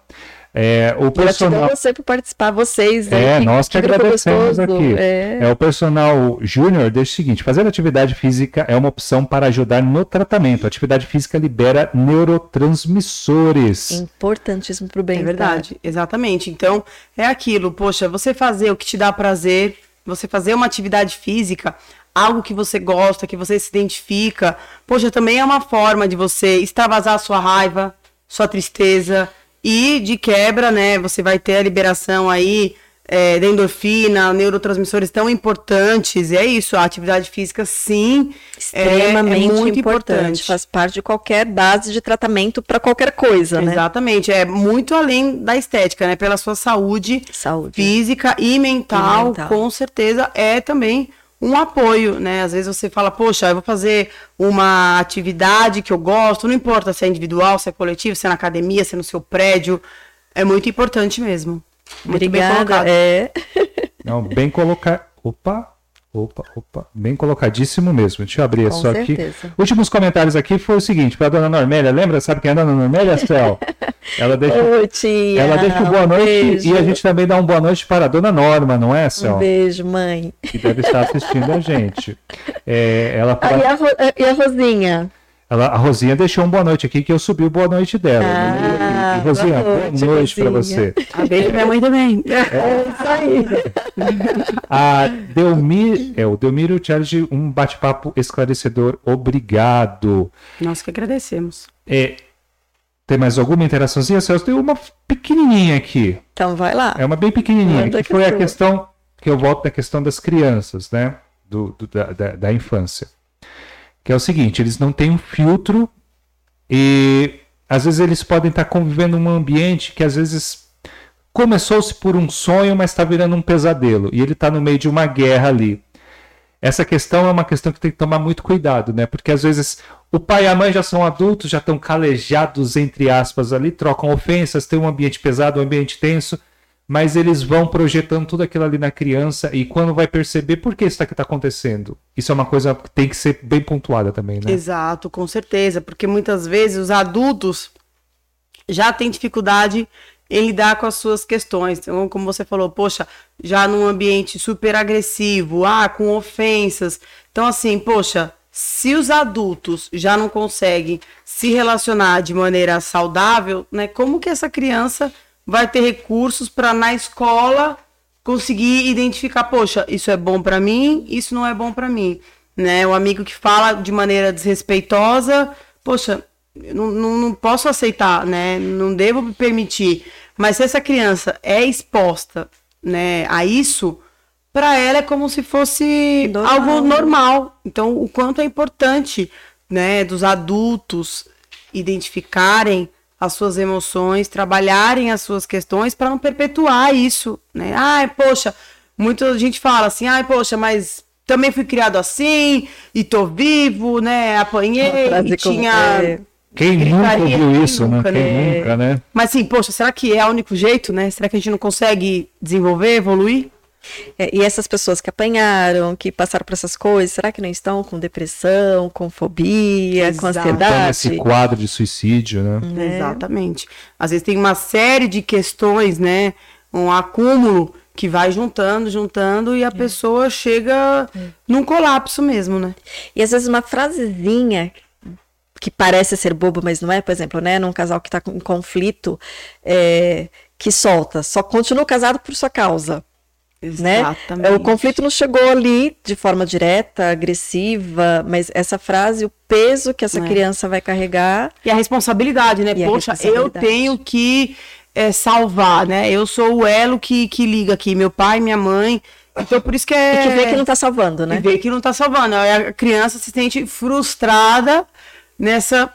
É, o personal... você por participar, vocês. É, que, nós que, que agradecemos aqui. É... é... o personal júnior deixa o seguinte: fazer atividade física é uma opção para ajudar no tratamento. A atividade física libera neurotransmissores. Importantíssimo para o bem. É verdade, exatamente. Então, é aquilo, poxa, você fazer o que te dá prazer, você fazer uma atividade física, algo que você gosta, que você se identifica, poxa, também é uma forma de você extravasar sua raiva, sua tristeza e de quebra, né? Você vai ter a liberação aí é, da endorfina, neurotransmissores tão importantes. E é isso, a atividade física, sim, Extremamente é, é muito importante. importante. Faz parte de qualquer base de tratamento para qualquer coisa, né? Exatamente, é muito além da estética, né? Pela sua saúde Saúde. física e mental, E mental. com certeza é também um apoio, né? Às vezes você fala, poxa, eu vou fazer uma atividade que eu gosto, não importa se é individual, se é coletivo, se é na academia, se é no seu prédio, é muito importante mesmo. Muito bem Obrigada. colocado. É. [LAUGHS] Não, bem colocar. Opa, opa, opa. Bem colocadíssimo mesmo. Deixa eu abrir Com só aqui. Últimos comentários aqui foi o seguinte, para a dona Normélia, lembra? Sabe quem é a dona Normélia, Cel? Ela deixa, Oi, tia. ela deixa um boa noite beijo. e a gente também dá um boa noite para a dona Norma, não é, Cel? Um beijo, mãe. Que deve estar assistindo a gente. É, ela, Ah, e, a Ro- e a Rosinha? Ela- a Rosinha deixou um boa noite aqui que eu subi o boa noite dela. Ah, E, Rosinha, boa boa noite, noite para você. Ah, beijo pra minha mãe também. [LAUGHS] É isso aí. A Delmir, é, o Delmiro Charles, um bate-papo esclarecedor. Obrigado. Nós que agradecemos. É, tem mais alguma interaçãozinha, Celso? Tem uma pequenininha aqui. Então vai lá. É uma bem pequenininha, Manda que foi a questão que eu volto da questão das crianças, né? Do, do- da, da, da infância. Que é o seguinte, eles não têm um filtro e às vezes eles podem estar convivendo num ambiente que às vezes começou-se por um sonho, mas está virando um pesadelo. E ele está no meio de uma guerra ali. Essa questão é uma questão que tem que tomar muito cuidado, né? Porque às vezes o pai e a mãe já são adultos, já estão calejados, entre aspas, ali, trocam ofensas, tem um ambiente pesado, um ambiente tenso, mas eles vão projetando tudo aquilo ali na criança e quando vai perceber por que isso está acontecendo. Isso é uma coisa que tem que ser bem pontuada também, né? Exato, com certeza, porque muitas vezes os adultos já têm dificuldade em lidar com as suas questões. Então, como você falou, poxa, já num ambiente super agressivo, ah, com ofensas. Então, assim, poxa, se os adultos já não conseguem se relacionar de maneira saudável, né, como que essa criança vai ter recursos para na escola conseguir identificar, poxa, isso é bom para mim, isso não é bom para mim, né? O amigo que fala de maneira desrespeitosa, poxa, não, não, não posso aceitar, né? Não devo me permitir. Mas se essa criança é exposta, né, a isso, para ela é como se fosse Normal. algo normal. Então, o quanto é importante, né, dos adultos identificarem as suas emoções, trabalharem as suas questões para não perpetuar isso, né? Ai, poxa, muita gente fala assim, ai, poxa, mas também fui criado assim e tô vivo, né? Apanhei, e tinha é, Quem nunca ouviu quem isso, né? nunca, Quem né? nunca, né? Mas sim, poxa, será que é o único jeito, né? Será que a gente não consegue desenvolver, evoluir? É, e essas pessoas que apanharam, que passaram por essas coisas, será que não estão com depressão, com fobia, com Exato. Então, ansiedade? esse quadro de suicídio, né? né? Exatamente. Às vezes tem uma série de questões, né? Um acúmulo que vai juntando, juntando e a pessoa chega num colapso mesmo, né? E às vezes uma frasezinha que parece ser boba, mas não é, por exemplo, né, num casal que está em conflito, é, que solta, só continua casado por sua causa. Né? Exatamente. O conflito não chegou ali de forma direta, agressiva, mas essa frase, o peso que essa É. criança vai carregar. E a responsabilidade, né? E Poxa, eu responsabilidade. tenho que é, salvar, né? Eu sou o elo que, que liga aqui, meu pai, minha mãe. Então, por isso que é. E que vê que não tá salvando, né? E vê que não tá salvando. A criança se sente frustrada nessa,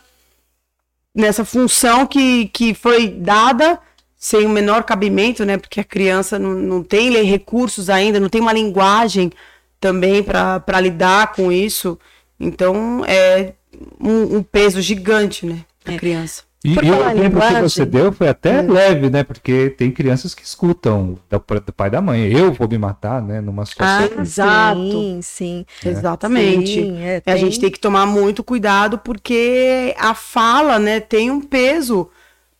nessa função que, que foi dada sem o menor cabimento, né? Porque a criança não, não tem recursos ainda, não tem uma linguagem também para lidar com isso. Então, é um, um peso gigante, né? Pra criança. E, Por e o exemplo que você deu foi até leve, né? Porque tem crianças que escutam do, do pai e da mãe. Eu vou me matar, né? Numa situação. Ah, Exato. sim, sim. Exatamente. Sim, é, A tem- gente tem que tomar muito cuidado porque a fala, né, tem um peso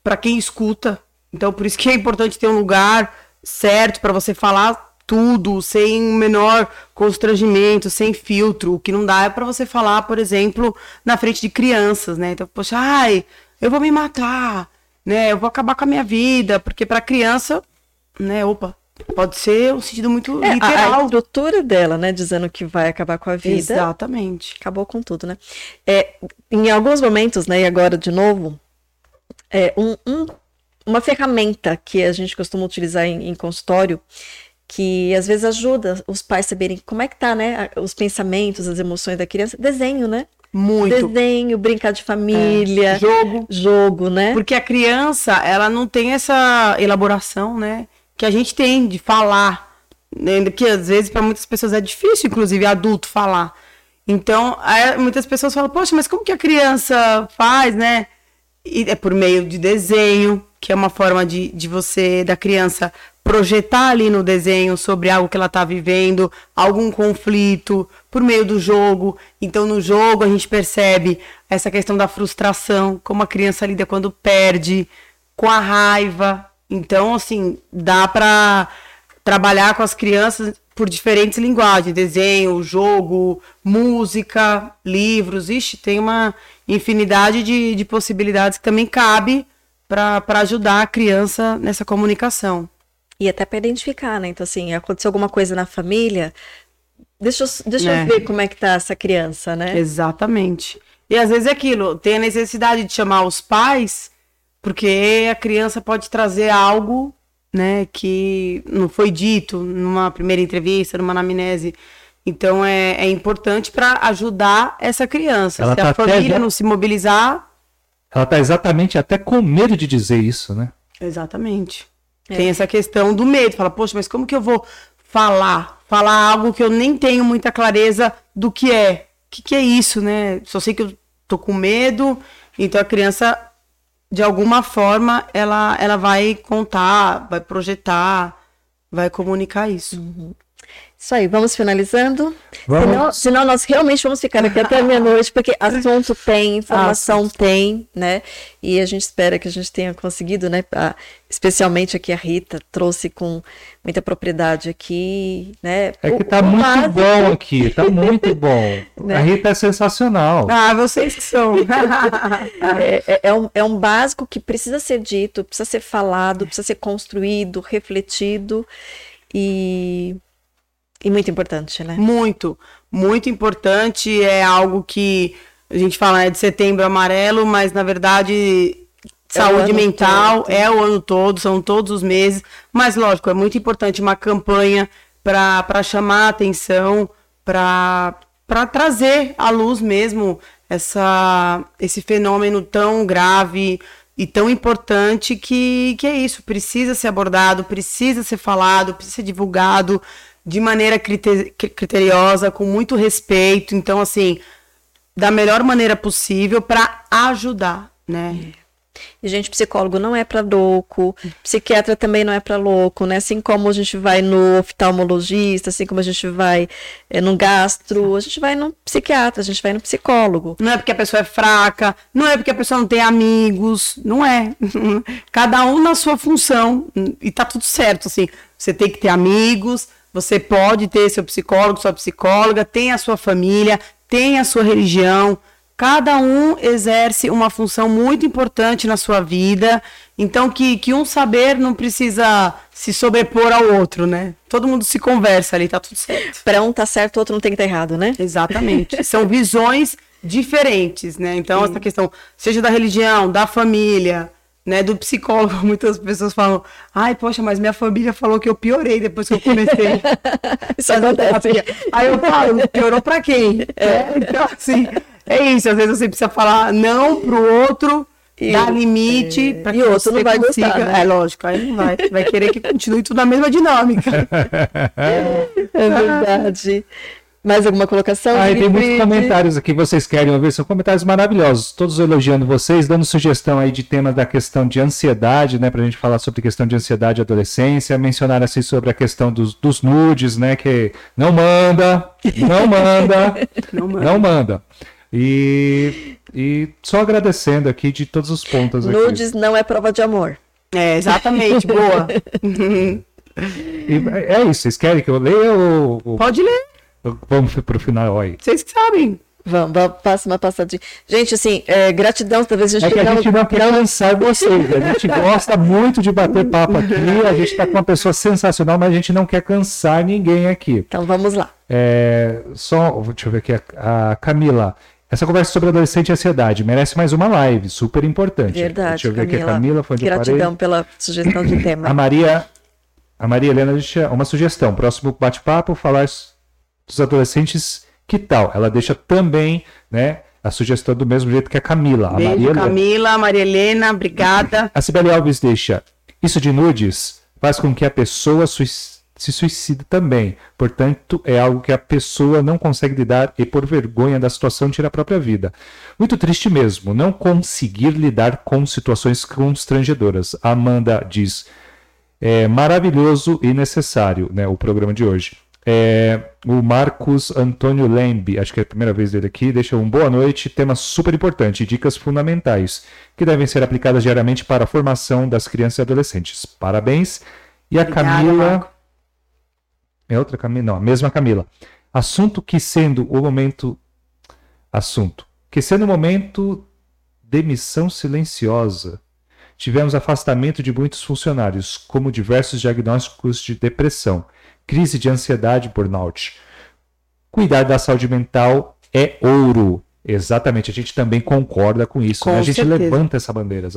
para quem escuta. Então, por isso que é importante ter um lugar certo para você falar tudo, sem o menor constrangimento, sem filtro. O que não dá é para você falar, por exemplo, na frente de crianças, né? Então, poxa, ai, eu vou me matar, né? Eu vou acabar com a minha vida, porque para criança, né, opa, pode ser um sentido muito É, a- a, literal. estrutura dela, né, dizendo que vai acabar com a vida. Exatamente. acabou com tudo, né? É, em alguns momentos, né, e agora de novo, é, um, um, uma ferramenta que a gente costuma utilizar em, em consultório que às vezes ajuda os pais a saberem como é que tá, né, os pensamentos, as emoções da criança, desenho, né? Muito. Desenho, brincar de família, É. Jogo. jogo, né? Porque a criança, ela não tem essa elaboração, né? Que a gente tem de falar. Né? Que às vezes para muitas pessoas é difícil, inclusive adulto, falar. Então, muitas pessoas falam, poxa, mas como que a criança faz, né? E é por meio de desenho, que é uma forma de, de você, da criança, projetar ali no desenho sobre algo que ela está vivendo, algum conflito, por meio do jogo. Então, no jogo, a gente percebe essa questão da frustração, como a criança lida quando perde, com a raiva. Então, assim, dá para trabalhar com as crianças por diferentes linguagens, desenho, jogo, música, livros, ixi, tem uma infinidade de, de possibilidades que também cabe para ajudar a criança nessa comunicação. E até para identificar, né? Então, assim, aconteceu alguma coisa na família, deixa eu, deixa É. eu ver como é que tá essa criança, né? Exatamente. E às vezes é aquilo, tem a necessidade de chamar os pais, porque a criança pode trazer algo, né, que não foi dito numa primeira entrevista, numa anamnese. Então é, é importante para ajudar essa criança. Ela Se tá a família já- não se mobilizar, Ela tá exatamente até com medo de dizer isso, né? exatamente. É. Tem essa questão do medo. Fala, poxa, mas como que eu vou falar? Falar algo que eu nem tenho muita clareza do que é. O que, que é isso, né? Só sei que eu tô com medo. Então a criança, de alguma forma, ela, ela vai contar, vai projetar, vai comunicar isso. Isso aí, vamos finalizando. Vamos. Senão, senão nós realmente vamos ficar aqui até meia-noite, porque assunto tem, informação tem, né? E a gente espera que a gente tenha conseguido, né? a- especialmente aqui a Rita trouxe com muita propriedade aqui, né? É que tá o muito básico. bom aqui, tá muito bom. [LAUGHS] Né? A Rita é sensacional. Ah, vocês que são. [LAUGHS] É, é- é um, é um básico que precisa ser dito, precisa ser falado, precisa ser construído, refletido e, e muito importante, né? Muito, muito importante. É algo que a gente fala né, de setembro amarelo, mas na verdade É saúde mental todo. é o ano todo, são todos os meses. Mas lógico, é muito importante uma campanha para chamar a atenção, para trazer à luz mesmo essa, esse fenômeno tão grave e tão importante que, que é isso, precisa ser abordado, precisa ser falado, precisa ser divulgado de maneira crite- criteriosa, com muito respeito. Então, assim, da melhor maneira possível para ajudar, né? E, gente, psicólogo não é para louco, psiquiatra também não é para louco, né? Assim como a gente vai no oftalmologista, assim como a gente vai eh, no gastro, a gente vai no psiquiatra, a gente vai no psicólogo. Não é porque a pessoa é fraca, não é porque a pessoa não tem amigos, não é. [LAUGHS] Cada um na sua função e tá tudo certo, assim. Você tem que ter amigos, você pode ter seu psicólogo, sua psicóloga, tem a sua família, tem a sua religião. Cada um exerce uma função muito importante na sua vida, então que, que um saber não precisa se sobrepor ao outro, né? Todo mundo se conversa ali, tá tudo certo. Para um tá certo, o outro não tem que estar errado, né? Exatamente. [LAUGHS] São visões diferentes, né? Então, essa questão, seja da religião, da família, né, do psicólogo, [LAUGHS] muitas pessoas falam, ai, poxa, mas minha família falou que eu piorei depois que eu comecei. [LAUGHS] Isso acontece. Aí eu falo, piorou pra quem? [LAUGHS] É, então, assim, é isso. Às vezes você precisa falar não pro outro, E dar limite é, pra e que o outro não vai consiga. gostar, né? É lógico, aí não vai. Vai querer que continue tudo na mesma dinâmica. É verdade. Mais alguma colocação? Ah, e tem muitos comentários aqui, vocês querem ouvir? São comentários maravilhosos, todos elogiando vocês, dando sugestão aí de tema da questão de ansiedade, né, pra gente falar sobre questão de ansiedade e adolescência, mencionaram assim sobre a questão dos, dos nudes, né, que não manda, não manda, [LAUGHS] Não manda. não manda. E, e só agradecendo aqui de todos os pontos aqui. Nudes não é prova de amor. É, exatamente, boa. [LAUGHS] E é isso, vocês querem que eu leia ou- Pode ler, vamos pro final aí? vocês que sabem. Vamos, vamos, passa uma passadinha. Gente, assim, é, gratidão, talvez a gente É que a gente não quer cansar vocês. A gente [LAUGHS] gosta muito de bater papo aqui. A gente está com uma pessoa sensacional, mas a gente não quer cansar ninguém aqui. Então vamos lá. É, só, deixa eu ver aqui, a, a Camila. Essa conversa sobre adolescente e ansiedade merece mais uma live, super importante. Verdade. Deixa eu ver aqui a Camila. Foi parei. Gratidão pela sugestão de [COUGHS] tema. A Maria, a Maria Helena deixa uma sugestão. Próximo bate-papo, falar dos adolescentes. Que tal? Ela deixa também, né, a sugestão do mesmo jeito que a Camila. A Beijo, Maria Helena. Camila, Maria Helena, obrigada. A Sibeli Alves deixa. Isso de nudes faz com que a pessoa se suicide também. Portanto, é algo que a pessoa não consegue lidar e, por vergonha da situação, tira a própria vida. Muito triste mesmo, não conseguir lidar com situações constrangedoras. A Amanda diz. É maravilhoso e necessário, né, o programa de hoje. É, o Marcos Antônio Lembe, acho que é a primeira vez dele aqui, deixa um boa noite, tema super importante, dicas fundamentais, que devem ser aplicadas diariamente para a formação das crianças e adolescentes. Parabéns. E a Obrigada, Camila. Marco. É outra Camila? Não, a mesma Camila. Assunto que sendo o momento. Assunto. Que sendo o momento demissão silenciosa. Tivemos afastamento de muitos funcionários, como diversos diagnósticos de depressão, crise de ansiedade e burnout. Cuidar da saúde mental é ouro. Exatamente, a gente também concorda com isso. Com né? A gente certeza. levanta essa bandeira,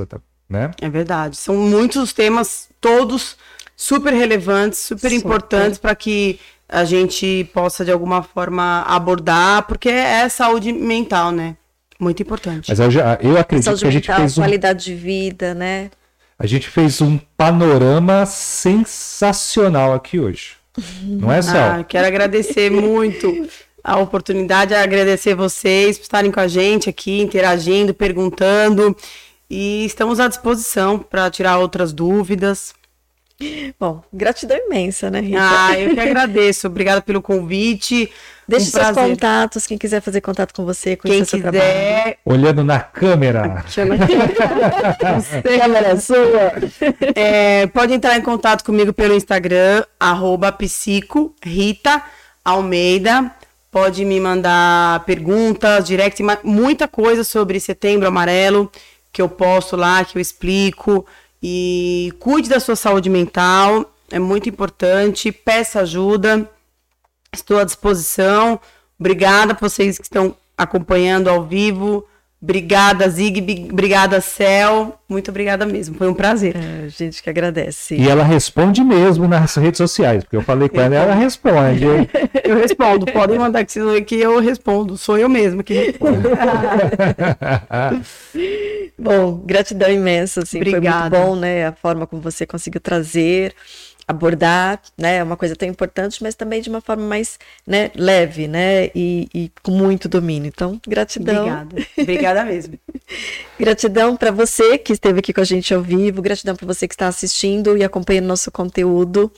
né? É verdade. São muitos temas, todos super relevantes, super Super. importantes para que a gente possa, de alguma forma, abordar, porque é saúde mental, né? Muito importante. Mas eu, já, eu acredito Saúde que a gente mental, fez um qualidade de vida, né? A gente fez um panorama sensacional aqui hoje. Não é, Cel? Ah, quero agradecer muito a oportunidade, agradecer vocês por estarem com a gente aqui, interagindo, perguntando. E estamos à disposição para tirar outras dúvidas. Bom, gratidão imensa, né, Rita? Ah, eu que agradeço. Obrigada pelo convite. Deixe um seus prazer. contatos, quem quiser fazer contato com você, Quem conhecer seu trabalho. quiser, Olhando na câmera. [LAUGHS] chama [LAUGHS] Câmera sua. É, pode entrar em contato comigo pelo Instagram, arroba psico, Rita Almeida. Pode me mandar perguntas, direct, muita coisa sobre setembro amarelo que eu posto lá, que eu explico. E cuide da sua saúde mental, é muito importante. Peça ajuda, estou à disposição. Obrigada por vocês que estão acompanhando ao vivo. Obrigada, Zig. Obrigada, Cel. Muito obrigada mesmo. Foi um prazer. É, gente que agradece. E ela responde mesmo nas redes sociais, porque eu falei com ela e ela responde. Eu respondo. Podem mandar que vocês que eu respondo. Sou eu mesma que respondo. [LAUGHS] Bom, gratidão imensa, assim, Obrigada. foi muito bom, né, a forma como você conseguiu trazer, abordar, né, uma coisa tão importante, mas também de uma forma mais, né, leve, né, e, e com muito domínio. Então, gratidão. Obrigada. Obrigada mesmo. [LAUGHS] Gratidão para você que esteve aqui com a gente ao vivo, gratidão para você que está assistindo e acompanhando nosso conteúdo.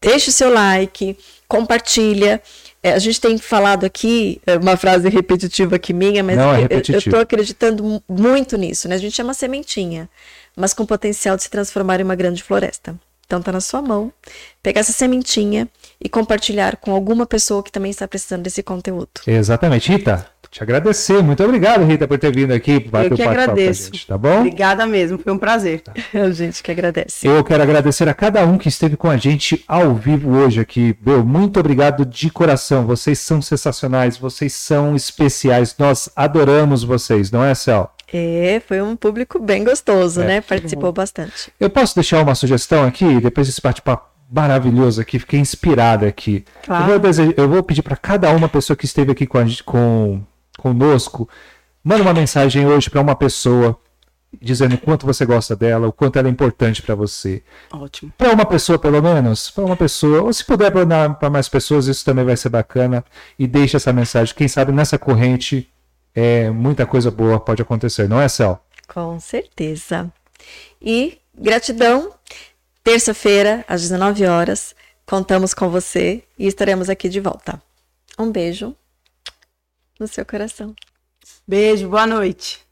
Deixe o seu like, compartilha. É, a gente tem falado aqui, é uma frase repetitiva aqui minha, mas Não, é eu- estou acreditando mu- muito nisso, né? A gente é uma sementinha, mas com potencial de se transformar em uma grande floresta. Então tá na sua mão pegar essa sementinha e compartilhar com alguma pessoa que também está precisando desse conteúdo. Exatamente. Rita, te agradecer. Muito obrigado, Rita, por ter vindo aqui. bater Eu o que a agradeço. gente, tá bom? Obrigada mesmo. Foi um prazer. [LAUGHS] A gente que agradece. Eu quero agradecer a cada um que esteve com a gente ao vivo hoje aqui. Meu, muito obrigado de coração. Vocês são sensacionais, vocês são especiais. Nós adoramos vocês, não é, Cel? É, foi um público bem gostoso, É, né? Participou bastante. Eu posso deixar uma sugestão aqui, depois desse bate-papo maravilhoso aqui, fiquei inspirada aqui. Claro. Eu, vou dese- eu vou pedir para cada uma pessoa que esteve aqui com a gente, com, conosco, manda uma mensagem hoje para uma pessoa dizendo o quanto você gosta dela, o quanto ela é importante para você. Ótimo. Para uma pessoa, pelo menos, para uma pessoa, ou se puder para mais pessoas, isso também vai ser bacana. E deixa essa mensagem. Quem sabe nessa corrente é, muita coisa boa pode acontecer, não é, Cel? Com certeza. E gratidão. Terça-feira, às 19 horas, contamos com você e estaremos aqui de volta. Um beijo no seu coração. Beijo, boa noite.